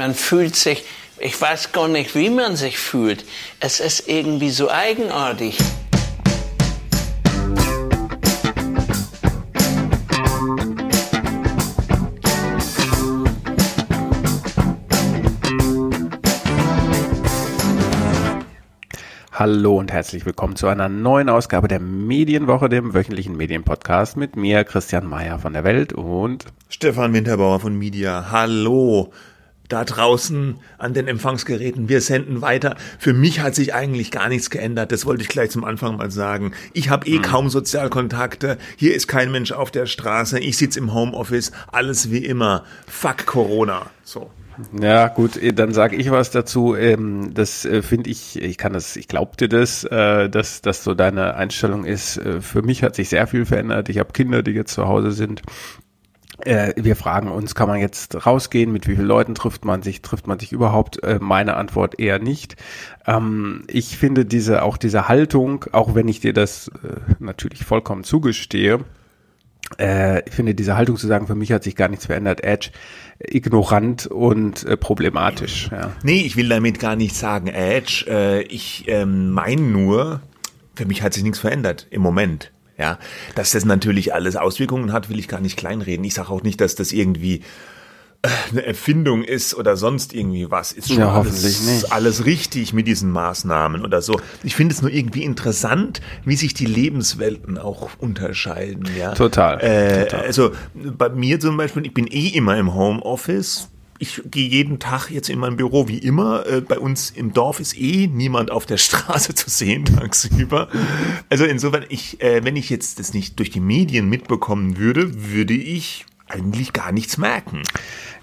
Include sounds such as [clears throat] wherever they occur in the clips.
Man fühlt sich, ich weiß gar nicht, wie man sich fühlt. Es ist irgendwie so eigenartig. Hallo und herzlich willkommen zu einer neuen Ausgabe der Medienwoche, dem wöchentlichen Medienpodcast mit mir, Christian Mayer von der Welt und Stefan Winterbauer von Media. Hallo da draußen an den Empfangsgeräten. Wir senden weiter. Für mich hat sich eigentlich gar nichts geändert. Das wollte ich gleich zum Anfang mal sagen. Ich habe eh mhm. kaum Sozialkontakte. Hier ist kein Mensch auf der Straße. Ich sitze im Homeoffice. Alles wie immer. Fuck Corona. So. Ja, gut, äh, dann sage ich was dazu. Ähm, das äh, finde ich, ich kann das, ich glaub dir das, äh, dass das so deine Einstellung ist. Für mich hat sich sehr viel verändert. Ich habe Kinder, die jetzt zu Hause sind. Wir fragen uns, kann man jetzt rausgehen? Mit wie vielen Leuten trifft man sich? Trifft man sich überhaupt? Meine Antwort eher nicht. Ähm, ich finde diese, auch diese Haltung, auch wenn ich dir das natürlich vollkommen zugestehe, äh, ich finde diese Haltung zu sagen, für mich hat sich gar nichts verändert, Edge, ignorant und äh, problematisch. Ja. Nee, ich will damit gar nicht sagen, Edge. Äh, ich ähm, meine nur, für mich hat sich nichts verändert im Moment. Ja, dass das natürlich alles Auswirkungen hat, will ich gar nicht kleinreden. Ich sage auch nicht, dass das irgendwie eine Erfindung ist oder sonst irgendwie was, ist schon ja, alles, alles richtig mit diesen Maßnahmen oder so. Ich finde es nur irgendwie interessant, wie sich die Lebenswelten auch unterscheiden. Ja? Total, äh, total. Also bei mir zum Beispiel, ich bin eh immer im Homeoffice. Ich gehe jeden Tag jetzt in mein Büro wie immer. Äh, bei uns im Dorf ist eh niemand auf der [laughs] Straße zu sehen tagsüber. Also insofern, ich, äh, wenn ich jetzt das nicht durch die Medien mitbekommen würde, würde ich eigentlich gar nichts merken.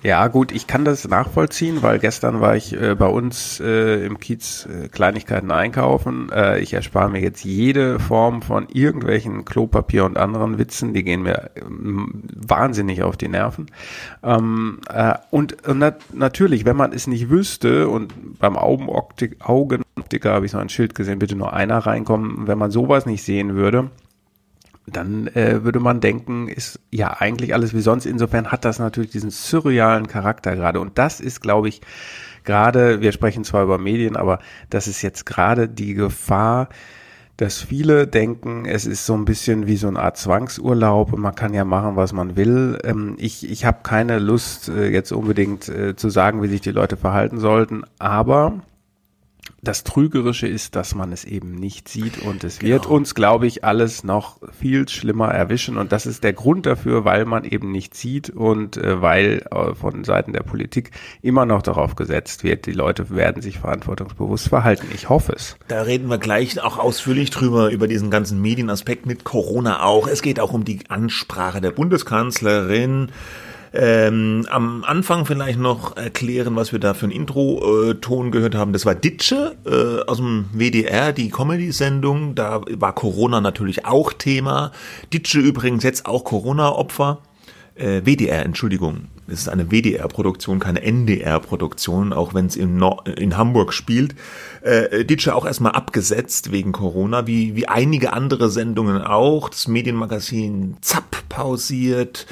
Ja, gut, ich kann das nachvollziehen, weil gestern war ich äh, bei uns äh, im Kiez äh, Kleinigkeiten einkaufen. Äh, ich erspare mir jetzt jede Form von irgendwelchen Klopapier und anderen Witzen, die gehen mir ähm, wahnsinnig auf die Nerven. Ähm, äh, und, nat natürlich, wenn man es nicht wüsste und beim Augenoptik, Augenoptiker habe ich so ein Schild gesehen, bitte nur einer reinkommen, wenn man sowas nicht sehen würde, dann äh, würde man denken, ist ja eigentlich alles wie sonst. Insofern hat das natürlich diesen surrealen Charakter gerade. Und das ist, glaube ich, gerade, wir sprechen zwar über Medien, aber das ist jetzt gerade die Gefahr, dass viele denken, es ist so ein bisschen wie so eine Art Zwangsurlaub und man kann ja machen, was man will. Ähm, ich ich habe keine Lust, äh, jetzt unbedingt äh, zu sagen, wie sich die Leute verhalten sollten, aber das Trügerische ist, dass man es eben nicht sieht und es genau. wird uns, glaube ich, alles noch viel schlimmer erwischen und das ist der Grund dafür, weil man eben nicht sieht und äh, weil äh, von Seiten der Politik immer noch darauf gesetzt wird, die Leute werden sich verantwortungsbewusst verhalten. Ich hoffe es. Da reden wir gleich auch ausführlich drüber, über diesen ganzen Medienaspekt mit Corona auch. Es geht auch um die Ansprache der Bundeskanzlerin. Ähm, am Anfang vielleicht noch erklären, was wir da für ein Intro-Ton gehört haben. Das war Ditsche äh, aus dem WDR, die Comedy-Sendung. Da war Corona natürlich auch Thema. Ditsche übrigens jetzt auch Corona-Opfer. Äh, WDR, Entschuldigung. Es ist eine WDR-Produktion, keine NDR-Produktion, auch wenn es in, in Hamburg spielt. Äh, Ditsche auch erstmal abgesetzt wegen Corona, wie, wie einige andere Sendungen auch. Das Medienmagazin Zapp pausiert.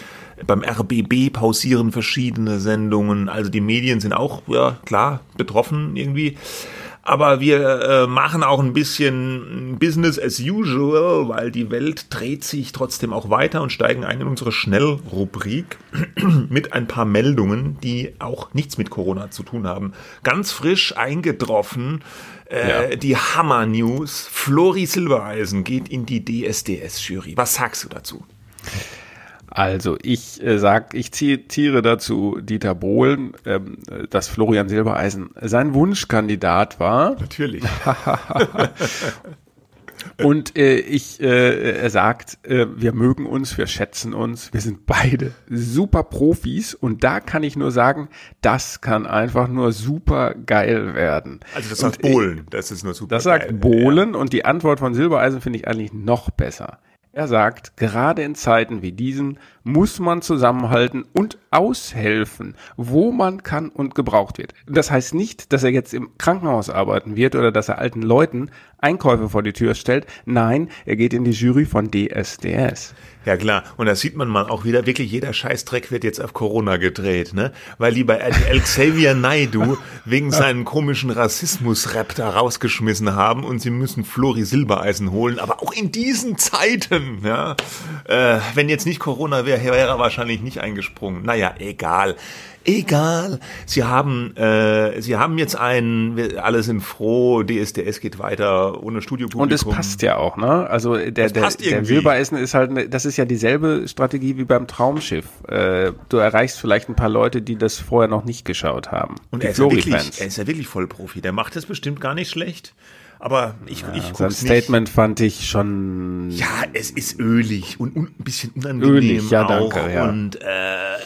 Beim RBB pausieren verschiedene Sendungen. Also die Medien sind auch, ja klar, betroffen irgendwie. Aber wir äh, machen auch ein bisschen Business as usual, weil die Welt dreht sich trotzdem auch weiter und steigen ein in unsere Schnellrubrik [clears throat] mit ein paar Meldungen, die auch nichts mit Corona zu tun haben. Ganz frisch eingetroffen. Äh, ja. Die Hammer News. Flori Silbereisen geht in die DSDS-Jury. Was sagst du dazu? Also ich äh, sag, ich zitiere dazu Dieter Bohlen, ähm, dass Florian Silbereisen sein Wunschkandidat war. Natürlich. [laughs] Und äh, ich, äh, er sagt, äh, wir mögen uns, wir schätzen uns, wir sind beide super Profis und da kann ich nur sagen, das kann einfach nur super geil werden. Also das sagt und, Bohlen, das ist nur super. Das sagt Bohlen ja. und die Antwort von Silbereisen finde ich eigentlich noch besser. Er sagt, gerade in Zeiten wie diesen muss man zusammenhalten und aushelfen, wo man kann und gebraucht wird. Das heißt nicht, dass er jetzt im Krankenhaus arbeiten wird oder dass er alten Leuten Einkäufe vor die Tür stellt. Nein, er geht in die Jury von DSDS. Ja klar, und da sieht man mal auch wieder, wirklich jeder Scheißdreck wird jetzt auf Corona gedreht, ne? Weil die bei RTL Xavier Naidu wegen seinem komischen Rassismus-Rap da rausgeschmissen haben und sie müssen Flori Silbereisen holen, aber auch in diesen Zeiten, ja. Äh, wenn jetzt nicht Corona wäre, wäre er wahrscheinlich nicht eingesprungen. Naja, egal egal. Sie haben, äh, sie haben jetzt einen, alle sind froh, DSDS geht weiter ohne Studiopublikum. Und es passt ja auch, ne? Also der, der, der Wilbereisen ist halt, das ist ja dieselbe Strategie wie beim Traumschiff. Äh, du erreichst vielleicht ein paar Leute, die das vorher noch nicht geschaut haben. Und er ist, ja wirklich, er ist ja wirklich Vollprofi. Der macht das bestimmt gar nicht schlecht. Aber ich, ja, ich Sein Statement nicht. fand ich schon. Ja, es ist ölig und, und ein bisschen unangenehm. Ölig, ja, danke. Auch. Ja. Und, äh,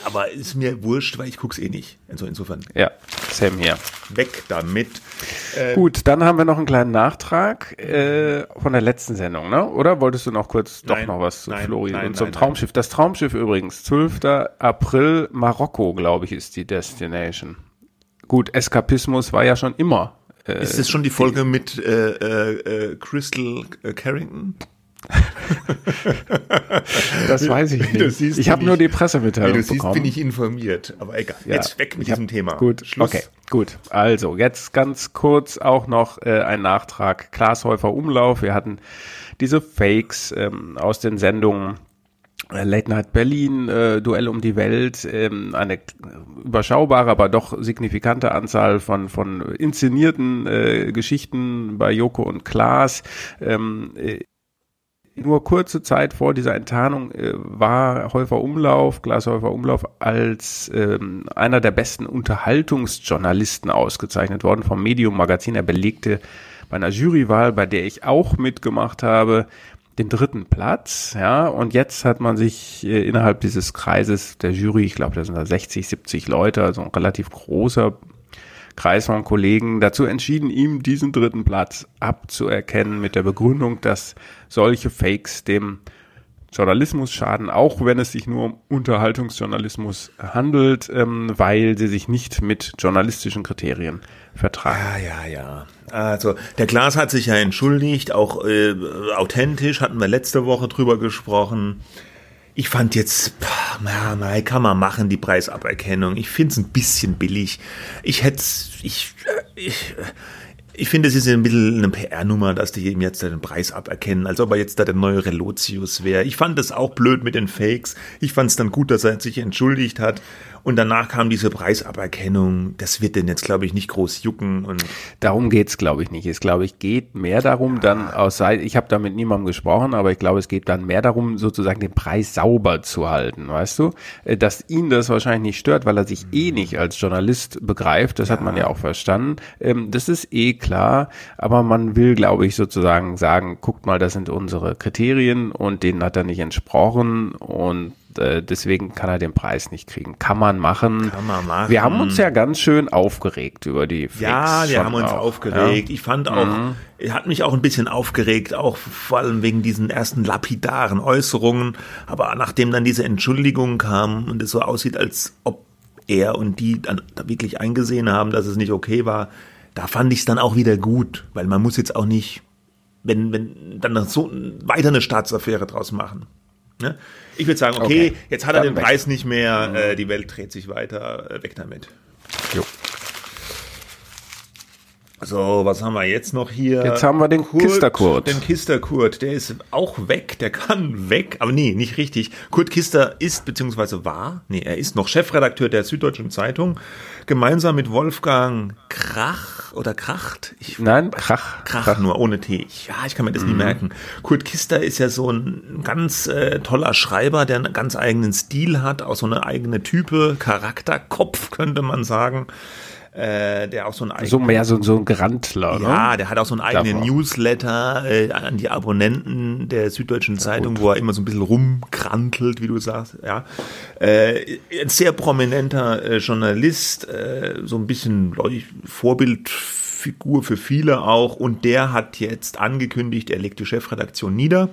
aber ist mir wurscht, weil ich guck's eh nicht. Also insofern. Ja, Sam hier. Weg damit. Äh, Gut, dann haben wir noch einen kleinen Nachtrag äh, von der letzten Sendung, ne? Oder wolltest du noch kurz nein, doch noch was zu Flori und zum Traumschiff? Das Traumschiff übrigens, 12. April, Marokko, glaube ich, ist die Destination. Gut, Eskapismus war ja schon immer äh, ist das schon die Folge die, mit äh, äh, äh Crystal äh, Carrington? das weiß ich [laughs] nicht. Siehst, ich habe nur die Pressemitteilung Wie du siehst, bin ich informiert. Aber egal, ja, jetzt weg mit diesem hab, Thema. Gut, Schluss. okay, gut. Also, jetzt ganz kurz auch noch äh, ein Nachtrag. Glashäufer Umlauf. Wir hatten diese Fakes ähm, aus den Sendungen Late Night Berlin, äh, Duell um die Welt, ähm, eine überschaubare, aber doch signifikante Anzahl von, von inszenierten äh, Geschichten bei Joko und Klaas. Ähm, äh, nur kurze Zeit vor dieser Enttarnung äh, war Häufer Umlauf, Glashäufer Umlauf, als ähm, einer der besten Unterhaltungsjournalisten ausgezeichnet worden vom Medium Magazin. Er belegte bei einer Jurywahl, bei der ich auch mitgemacht habe, den dritten Platz, ja, und jetzt hat man sich äh, innerhalb dieses Kreises der Jury, ich glaube, da sind da 60, 70 Leute, also ein relativ großer Kreis von Kollegen dazu entschieden, ihm diesen dritten Platz abzuerkennen mit der Begründung, dass solche Fakes dem Journalismus schaden, auch wenn es sich nur um Unterhaltungsjournalismus handelt, ähm, weil sie sich nicht mit journalistischen Kriterien vertragen. Ja, ja, ja. Also der Glas hat sich ja entschuldigt, auch äh, authentisch, hatten wir letzte Woche drüber gesprochen. Ich fand jetzt, ja, na, kann man machen, die Preisaberkennung. Ich finde es ein bisschen billig. Ich hätte ich, äh, ich, ich finde, es ist ein bisschen eine PR-Nummer, dass die ihm jetzt den Preis aberkennen, als ob er jetzt da der neue Relotius wäre. Ich fand es auch blöd mit den Fakes. Ich fand es dann gut, dass er sich entschuldigt hat. Und danach kam diese Preisaberkennung. Das wird denn jetzt, glaube ich, nicht groß jucken. Und darum geht's, glaube ich, nicht. Es, glaube ich, geht mehr darum, ja. dann aus Seite, ich habe da mit niemandem gesprochen, aber ich glaube, es geht dann mehr darum, sozusagen den Preis sauber zu halten, weißt du? Äh, dass ihn das wahrscheinlich nicht stört, weil er sich eh nicht als Journalist begreift. Das ja. hat man ja auch verstanden. Ähm, das ist eh klar. Aber man will, glaube ich, sozusagen sagen, guckt mal, das sind unsere Kriterien und denen hat er nicht entsprochen und äh, deswegen kann er den Preis nicht kriegen. Kann man machen. Kann man machen. Wir haben uns ja ganz schön aufgeregt über die Fakes Ja, wir haben uns auch, aufgeregt. Ja? Ich fand auch, mhm. hat mich auch ein bisschen aufgeregt, auch vor allem wegen diesen ersten lapidaren Äußerungen. Aber nachdem dann diese Entschuldigung kam und es so aussieht, als ob er und die dann wirklich eingesehen haben, dass es nicht okay war, da fand ich es dann auch wieder gut, weil man muss jetzt auch nicht, wenn, wenn dann so weiter eine Staatsaffäre draus machen. Ne? Ich würde sagen, okay, okay, jetzt hat er den weg. Preis nicht mehr, mhm. äh, die Welt dreht sich weiter, äh, weg damit. Jo. So, was haben wir jetzt noch hier? Jetzt haben wir den Kurt, Kister-Kurt. Den Kister-Kurt, der ist auch weg, der kann weg, aber nee, nicht richtig. Kurt Kister ist, beziehungsweise war, nee, er ist noch Chefredakteur der Süddeutschen Zeitung, gemeinsam mit Wolfgang Krach oder Kracht? Ich, Nein, Krach. Krach. Krach nur, ohne T. Ja, ich kann mir das mhm. nie merken. Kurt Kister ist ja so ein ganz äh, toller Schreiber, der einen ganz eigenen Stil hat, auch so eine eigene Type, Charakterkopf, könnte man sagen äh, der auch so ein so mehr so, so ein Grantler, ne? Ja, der hat auch so einen eigenen. Newsletter äh, an die Abonnenten der Süddeutschen ja, Zeitung, gut. wo er immer so ein bisschen rumkrantelt, wie du sagst, ja. Äh, ein sehr prominenter äh, Journalist, äh, so ein bisschen ich, Vorbildfigur für viele auch und der hat jetzt angekündigt, er legt die Chefredaktion nieder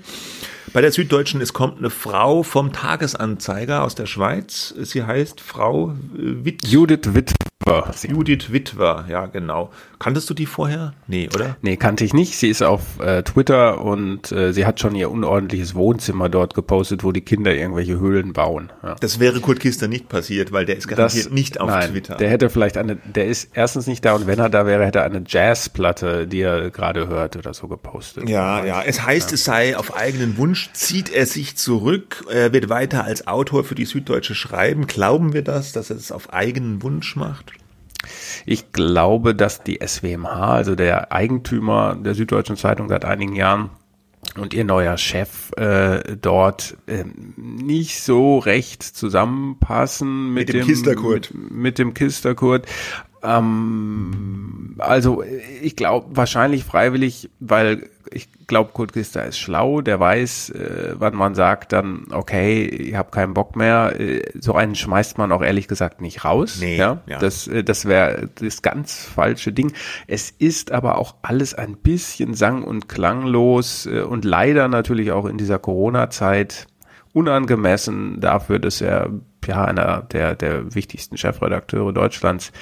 Bei der Süddeutschen, es kommt eine Frau vom Tagesanzeiger aus der Schweiz. Sie heißt Frau äh, Witt. Judith Witwer. Judith Witwer, ja genau. Kanntest du die vorher? Nee, oder? Nee, kannte ich nicht. Sie ist auf äh, Twitter und äh, sie hat schon ihr unordentliches Wohnzimmer dort gepostet, wo die Kinder irgendwelche Höhlen bauen. Ja. Das wäre Kurt Kister nicht passiert, weil der ist garantiert Das- nicht auf nein, Twitter. Der hätte vielleicht eine, der ist erstens nicht da und wenn er da wäre, hätte er eine Jazzplatte, die er gerade hört oder so gepostet. Ja, ja. Es heißt, es sei auf eigenen Wunsch, zieht er sich zurück, er wird weiter als Autor für die Süddeutsche schreiben. Glauben wir das, dass er es auf eigenen Wunsch macht? Ich glaube, dass die SWMH, also der Eigentümer der Süddeutschen Zeitung seit einigen Jahren und ihr neuer Chef äh, dort ähm, nicht so recht zusammenpassen mit, Mit dem Kisterkurt. Mit, mit dem Kisterkurt. Ähm, also ich glaube wahrscheinlich freiwillig, weil ich glaube, Kurt Kister ist schlau, der weiß, äh, wann man sagt dann, okay, ich habe keinen Bock mehr. Äh, so einen schmeißt man auch ehrlich gesagt nicht raus. Nee, ja? ja. Das, äh, das wäre das ganz falsche Ding. Es ist aber auch alles ein bisschen sang- und klanglos äh, und leider natürlich auch in dieser Corona-Zeit unangemessen dafür, dass er ja einer der, der wichtigsten Chefredakteure Deutschlands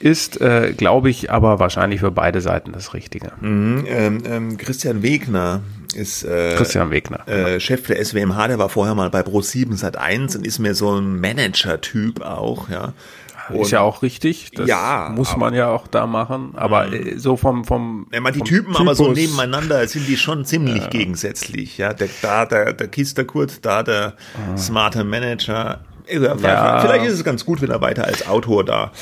ist, äh, glaube ich, aber wahrscheinlich für beide Seiten das Richtige. Mhm, ähm, ähm, Christian Wegner ist äh, Christian Wegner. äh, Chef der SWMH, der war vorher mal bei Pro7 seit 1 und ist mir so ein Manager-Typ auch, ja. ist ja auch richtig. Das Ja, muss man ja auch da machen. Aber äh, so vom, vom, Wenn man die Typen aber so Typus- nebeneinander sind die schon ziemlich gegensätzlich, ja. Der, da der, der Kisterkurt, da der smarte Manager. Ja, Ja. Vielleicht ist es ganz gut, wenn er weiter als Autor da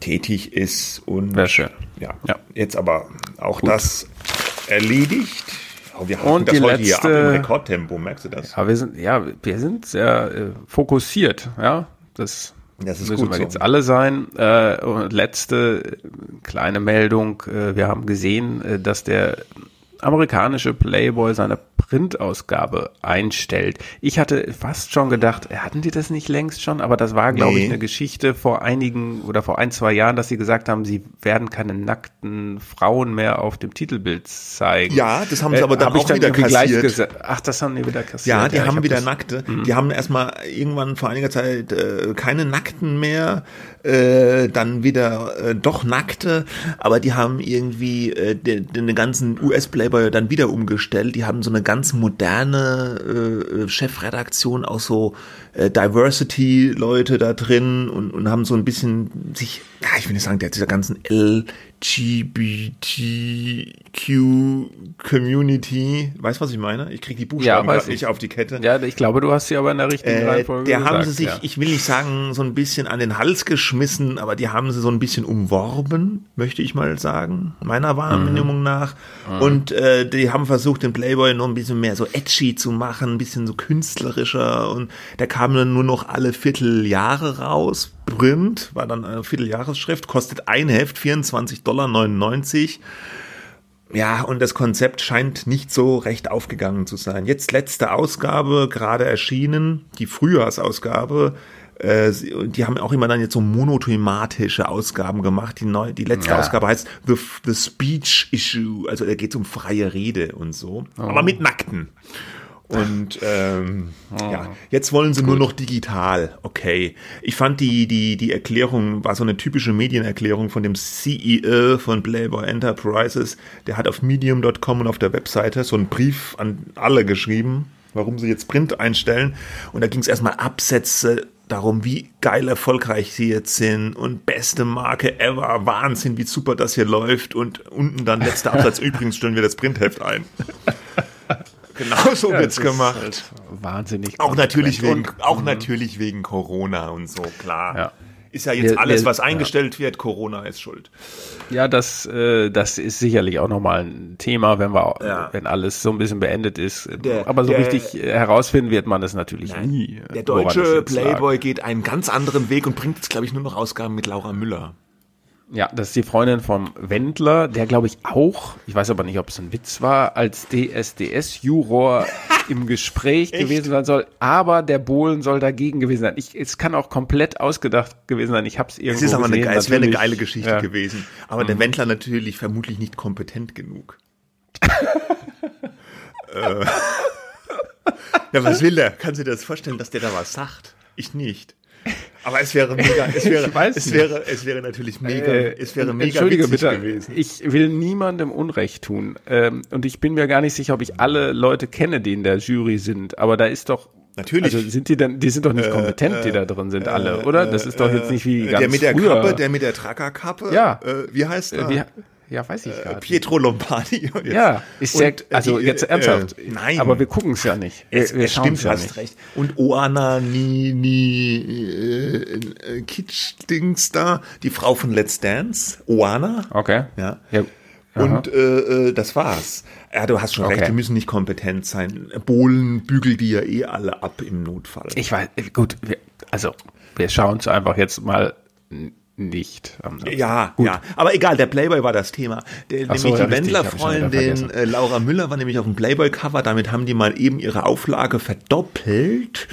tätig ist und Wäre schön. Ja. Ja. Jetzt aber auch das erledigt. Oh, wir haben das heute hier ab im letzte- Rekordtempo, merkst du das? Ja, wir sind, ja, wir sind sehr äh, fokussiert, ja. Das, Das ist müssen gut wir so. jetzt alle sein. Äh, und letzte kleine Meldung. Äh, wir haben gesehen, äh, dass der amerikanische Playboy seine Printausgabe einstellt. Ich hatte fast schon gedacht, äh, hatten die das nicht längst schon? Aber das war, glaube Nee. ich, eine Geschichte vor einigen oder vor ein, zwei Jahren, dass sie gesagt haben, sie werden keine nackten Frauen mehr auf dem Titelbild zeigen. Ja, das haben sie aber dann hab ich auch wieder irgendwie gleich kassiert. gesagt. Ach, das haben die wieder kassiert. Ja, die ich haben hab wieder das- Nackte. Die haben erstmal irgendwann vor einiger Zeit äh, keine Nackten mehr, äh, dann wieder äh, doch Nackte, aber die haben irgendwie äh, den, den ganzen US-Playboy dann wieder umgestellt. Die haben so eine ganz moderne äh, Chefredaktion, auch so äh, Diversity-Leute da drin und, und haben so ein bisschen sich, ja, ich will nicht sagen, der dieser ganzen LGBTQ-Community, weißt du, was ich meine? Ich kriege die Buchstaben ich. nicht auf die Kette. Ja, ich glaube, du hast sie aber in der richtigen Äh, Reihenfolge der haben gesagt, sie sich, ja. ich will nicht sagen, so ein bisschen an den Hals geschmissen, aber die haben sie so ein bisschen umworben, möchte ich mal sagen, meiner Wahrnehmung Mhm. nach. Und äh, die haben versucht, den Playboy noch ein bisschen mehr so edgy zu machen, ein bisschen so künstlerischer. Und der kam dann nur noch alle Vierteljahre raus. Print war dann eine Vierteljahresschrift, kostet ein Heft 24,99 Dollar. Ja, und das Konzept scheint nicht so recht aufgegangen zu sein. Jetzt letzte Ausgabe, gerade erschienen, die Frühjahrsausgabe. Äh, die haben auch immer dann jetzt so monothematische Ausgaben gemacht. Die, neu, die letzte Ja. Ausgabe heißt The, The Speech Issue. Also da geht es um freie Rede und so. Aber mit Nackten. Und ähm, ja, jetzt wollen sie nur noch digital. Okay. Ich fand die, die, die Erklärung war so eine typische Medienerklärung von dem CEO von Playboy Enterprises. Der hat auf medium.com und auf der Webseite so einen Brief an alle geschrieben, warum sie jetzt Print einstellen. Und da ging es erstmal Absätze darum, wie geil erfolgreich sie jetzt sind und beste Marke ever, Wahnsinn, wie super das hier läuft. Und unten dann letzter [laughs] Absatz, übrigens stellen wir das Printheft ein. Genau [laughs] so wird's Das ist gemacht. halt wahnsinnig. Auch natürlich wegen, auch natürlich wegen Corona und so, klar. Ja. Ist ja jetzt Wir- alles, was eingestellt wird, Corona ist schuld. Ja, das, äh, das ist sicherlich auch nochmal ein Thema, wenn wir, Ja. wenn alles so ein bisschen beendet ist. Der- Aber so der- richtig äh, herausfinden wird man das natürlich nie. äh, Der es deutsche jetzt lag. Playboy geht einen ganz anderen Weg und bringt jetzt, glaube ich, nur noch Ausgaben mit Laura Müller. Ja, das ist die Freundin vom Wendler, der glaube ich auch, ich weiß aber nicht, ob es ein Witz war, als DSDS-Juror [laughs] im Gespräch gewesen sein soll, aber der Bohlen soll dagegen gewesen sein. Ich, es kann auch komplett ausgedacht gewesen sein. Ich habe es irgendwo Es ist aber eine, gesehen, geile- es wäre eine geile Geschichte Ja. Mhm. gewesen. Aber der Wendler natürlich vermutlich nicht kompetent genug. [laughs] [laughs] Ja, was will der? Kannst du dir das vorstellen, dass der da was sagt? Ich nicht. Aber es wäre mega, [laughs] es wäre, es wäre, es wäre natürlich mega, Äh, es wäre mega Entschuldige bitte, gewesen. ich will niemandem Unrecht tun. Ähm, und ich bin mir gar nicht sicher, ob ich alle Leute kenne, die in der Jury sind. Aber da ist doch. Natürlich. Also sind die denn, die sind doch nicht kompetent, die da drin sind, alle, oder? Das ist doch jetzt nicht wie ganz der mit der früher. Kappe, der mit der Trackerkappe. Ja. Äh, wie heißt Äh, er? wie, ja, weiß ich gar nicht. Pietro Lombardi. Jetzt- Ja, ist und, äh, also die, jetzt äh, ernsthaft. Äh, nein. Aber wir gucken es ja nicht. Wir, Es, wir es stimmt, ja hast nicht. recht. Und Oana Ni, Ni äh, äh, Kitsch-Dings da, die Frau von Let's Dance, Oana. Okay. Ja. ja. Und äh, äh, das war's. Ja, du hast schon Okay. recht, die müssen nicht kompetent sein. Bohlen bügelt die ja eh alle ab im Notfall. Ich weiß, gut, wir, also wir schauen es einfach jetzt mal nicht. am Samstag. Ja, ja. Aber egal, der Playboy war das Thema. Der, Ach so, nämlich ja, die Wendler-Freundin äh, Laura Müller war nämlich auf dem Playboy-Cover. Damit haben die mal eben ihre Auflage verdoppelt.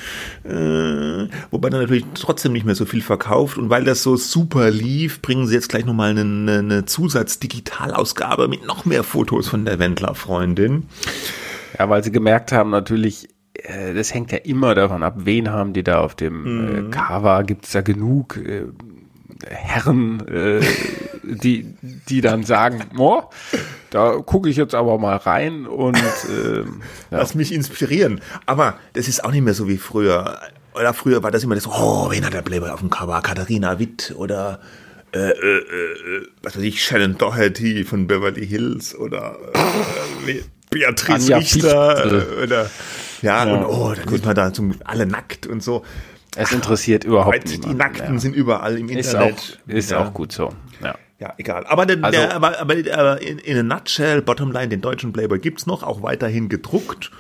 Äh, wobei dann natürlich trotzdem nicht mehr so viel verkauft. Und weil das so super lief, bringen sie jetzt gleich nochmal eine, eine, Zusatz-Digitalausgabe mit noch mehr Fotos von der Wendler-Freundin. Ja, weil sie gemerkt haben, natürlich, äh, das hängt ja immer davon ab, wen haben die da auf dem Mhm. äh, Cover, gibt es da genug äh, Herren, äh, die, die dann sagen, oh, da gucke ich jetzt aber mal rein und ähm, ja. Lass mich inspirieren. Aber das ist auch nicht mehr so wie früher. Oder früher war das immer das, oh, wen hat der Playboy auf dem Cover? Katharina Witt oder äh, äh, äh, was weiß ich, Shannon Doherty von Beverly Hills oder äh, äh, Beatrice Anja Richter Fichtel. äh, oder ja, und oh, dann ist man da zum, alle nackt und so. Es interessiert überhaupt die niemanden. Nackten ja. sind überall im Ist Internet. auch, ist ja. auch gut so. Ja. Ja, egal. Aber, der, Also- der, aber, aber, aber in, in a nutshell, Bottomline, den deutschen Playboy gibt's noch, auch weiterhin gedruckt.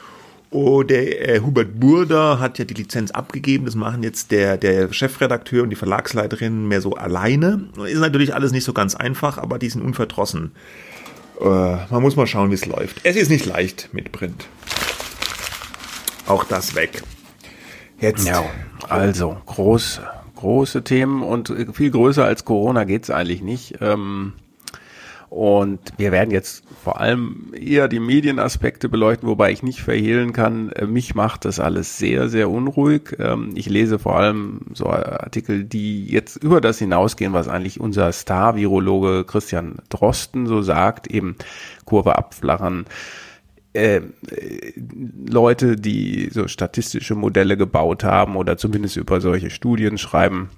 Oh, der äh, Hubert Burda hat ja die Lizenz abgegeben. Das machen jetzt der, der Chefredakteur und die Verlagsleiterin mehr so alleine. Ist natürlich alles nicht so ganz einfach, aber die sind unverdrossen. Äh, man muss mal schauen, wie es läuft. Es ist nicht leicht mit Print. Auch das weg. Jetzt. Ja, also groß, große Themen und viel größer als Corona geht's eigentlich nicht. Ähm, und wir werden jetzt vor allem eher die Medienaspekte beleuchten, wobei ich nicht verhehlen kann, äh, mich macht das alles sehr, sehr unruhig. Ähm, ich lese vor allem so Artikel, die jetzt über das hinausgehen, was eigentlich unser Star-Virologe Christian Drosten so sagt, eben Kurve abflachen. Äh, Leute, die so statistische Modelle gebaut haben oder zumindest über solche Studien schreiben,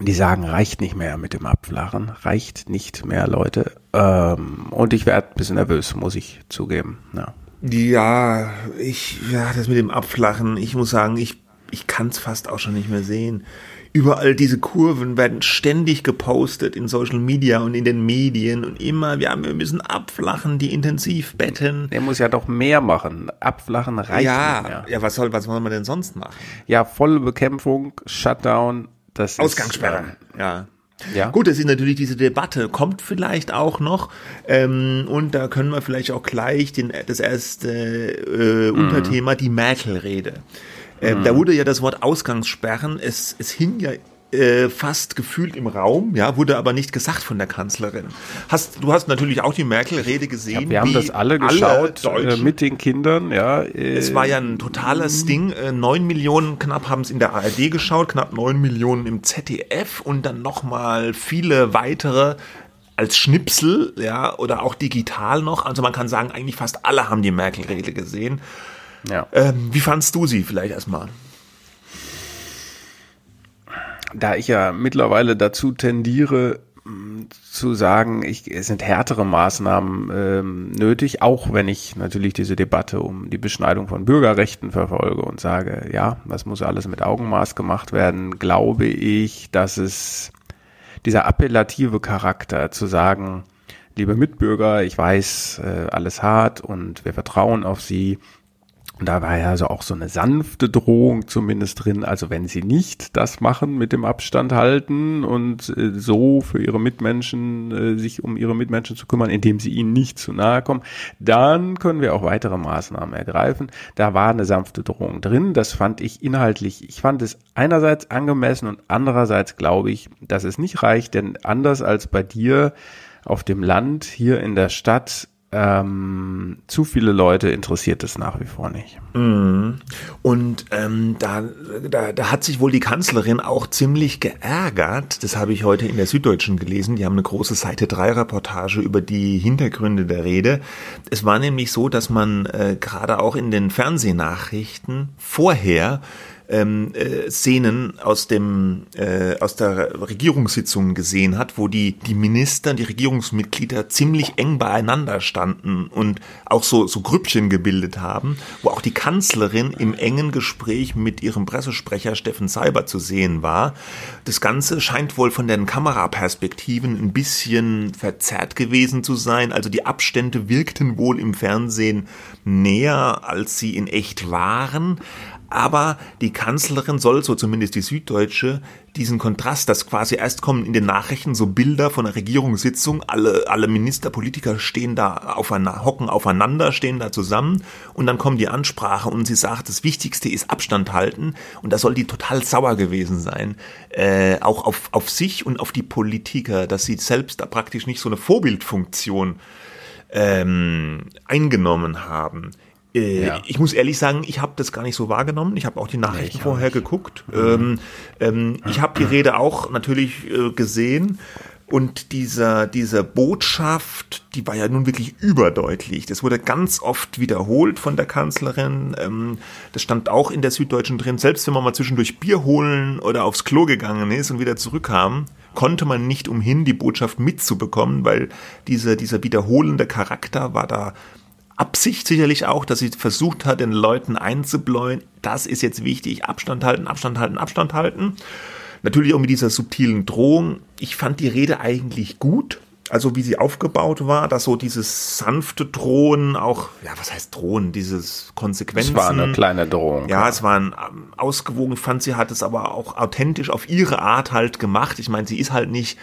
die sagen, reicht nicht mehr mit dem Abflachen, reicht nicht mehr, Leute. Ähm, und ich werde ein bisschen nervös, muss ich zugeben. Ja. Ja, ich, ja, das mit dem Abflachen, ich muss sagen, ich, ich kann es fast auch schon nicht mehr sehen. Überall diese Kurven werden ständig gepostet in Social Media und in den Medien und immer, ja, wir müssen abflachen, die Intensivbetten. Der muss ja doch mehr machen. Abflachen reicht nicht Ja, mehr. ja, was soll, was soll man denn sonst machen? Ja, volle Bekämpfung, Shutdown, das Ausgangssperre, ist, ja. ähm, ja. Gut, das ist natürlich diese Debatte, kommt vielleicht auch noch. Ähm, und da können wir vielleicht auch gleich den, das erste äh, Unterthema, die Merkel-Rede. Ähm, Da wurde ja das Wort Ausgangssperren, es, es hing ja äh, fast gefühlt im Raum, ja, wurde aber nicht gesagt von der Kanzlerin. Hast, du hast natürlich auch die Merkel-Rede gesehen. Wir haben das alle geschaut äh, Deutschen. mit den Kindern, ja. Äh, Es war ja ein totales Ding. Äh, Neun Millionen knapp haben es in der ARD geschaut, knapp neun Millionen im ZDF und dann nochmal viele weitere als Schnipsel, ja, oder auch digital noch. Also man kann sagen, eigentlich fast alle haben die Merkel-Rede gesehen. Ja. Ähm, wie fandst du sie vielleicht erstmal? da ich ja mittlerweile dazu tendiere, mh, zu sagen, ich, es sind härtere Maßnahmen ähm, nötig, auch wenn ich natürlich diese Debatte um die Beschneidung von Bürgerrechten verfolge und sage, ja, das muss alles mit Augenmaß gemacht werden, glaube ich, dass es dieser appellative Charakter zu sagen, liebe Mitbürger, ich weiß, äh, alles hart und wir vertrauen auf Sie, und da war ja also auch so eine sanfte Drohung zumindest drin. Also wenn sie nicht das machen mit dem Abstand halten und äh, so für ihre Mitmenschen, äh, sich um ihre Mitmenschen zu kümmern, indem sie ihnen nicht zu nahe kommen, dann können wir auch weitere Maßnahmen ergreifen. Da war eine sanfte Drohung drin. Das fand ich inhaltlich, ich fand es einerseits angemessen und andererseits glaube ich, dass es nicht reicht, denn anders als bei dir auf dem Land, hier in der Stadt, ähm, zu viele Leute interessiert es nach wie vor nicht. Mhm. Und ähm, da, da, da hat sich wohl die Kanzlerin auch ziemlich geärgert. Das habe ich heute in der Süddeutschen gelesen. Die haben eine große Seite 3 Reportage über die Hintergründe der Rede. Es war nämlich so, dass man äh, gerade auch in den Fernsehnachrichten vorher ähm, äh, Szenen aus dem äh, aus der Regierungssitzung gesehen hat, wo die die Minister, die Regierungsmitglieder ziemlich eng beieinander standen und auch so so Grüppchen gebildet haben, wo auch die Kanzlerin im engen Gespräch mit ihrem Pressesprecher Steffen Seiber zu sehen war. Das Ganze scheint wohl von den Kameraperspektiven ein bisschen verzerrt gewesen zu sein. Also die Abstände wirkten wohl im Fernsehen näher, als sie in echt waren. Aber die Kanzlerin soll, so zumindest die Süddeutsche, diesen Kontrast, dass quasi erst kommen in den Nachrichten so Bilder von einer Regierungssitzung, alle, alle Minister, Politiker stehen da aufeinander, hocken aufeinander, stehen da zusammen und dann kommt die Ansprache und sie sagt, das Wichtigste ist Abstand halten und da soll die total sauer gewesen sein, äh, auch auf, auf sich und auf die Politiker, dass sie selbst da praktisch nicht so eine Vorbildfunktion ähm, eingenommen haben. Äh, ja. Ich muss ehrlich sagen, ich habe das gar nicht so wahrgenommen. Ich habe auch die Nachrichten nee, vorher geguckt. Mhm. Ähm, ähm, ich habe die Rede auch natürlich äh, gesehen. Und dieser, dieser Botschaft, die war ja nun wirklich überdeutlich. Das wurde ganz oft wiederholt von der Kanzlerin. Ähm, das stand auch in der Süddeutschen drin. Selbst wenn man mal zwischendurch Bier holen oder aufs Klo gegangen ist und wieder zurückkam, konnte man nicht umhin, die Botschaft mitzubekommen, weil dieser, dieser wiederholende Charakter war da Absicht sicherlich auch, dass sie versucht hat, den Leuten einzubläuen, das ist jetzt wichtig, Abstand halten, Abstand halten, Abstand halten. Natürlich auch mit dieser subtilen Drohung. Ich fand die Rede eigentlich gut. Also wie sie aufgebaut war, dass so dieses sanfte Drohen auch, ja, was heißt Drohen, dieses Konsequenzen. Es war eine kleine Drohung. Ja, ja. es war ein ähm, ausgewogen, fand sie hat es aber auch authentisch auf ihre Art halt gemacht. Ich meine, sie ist halt nicht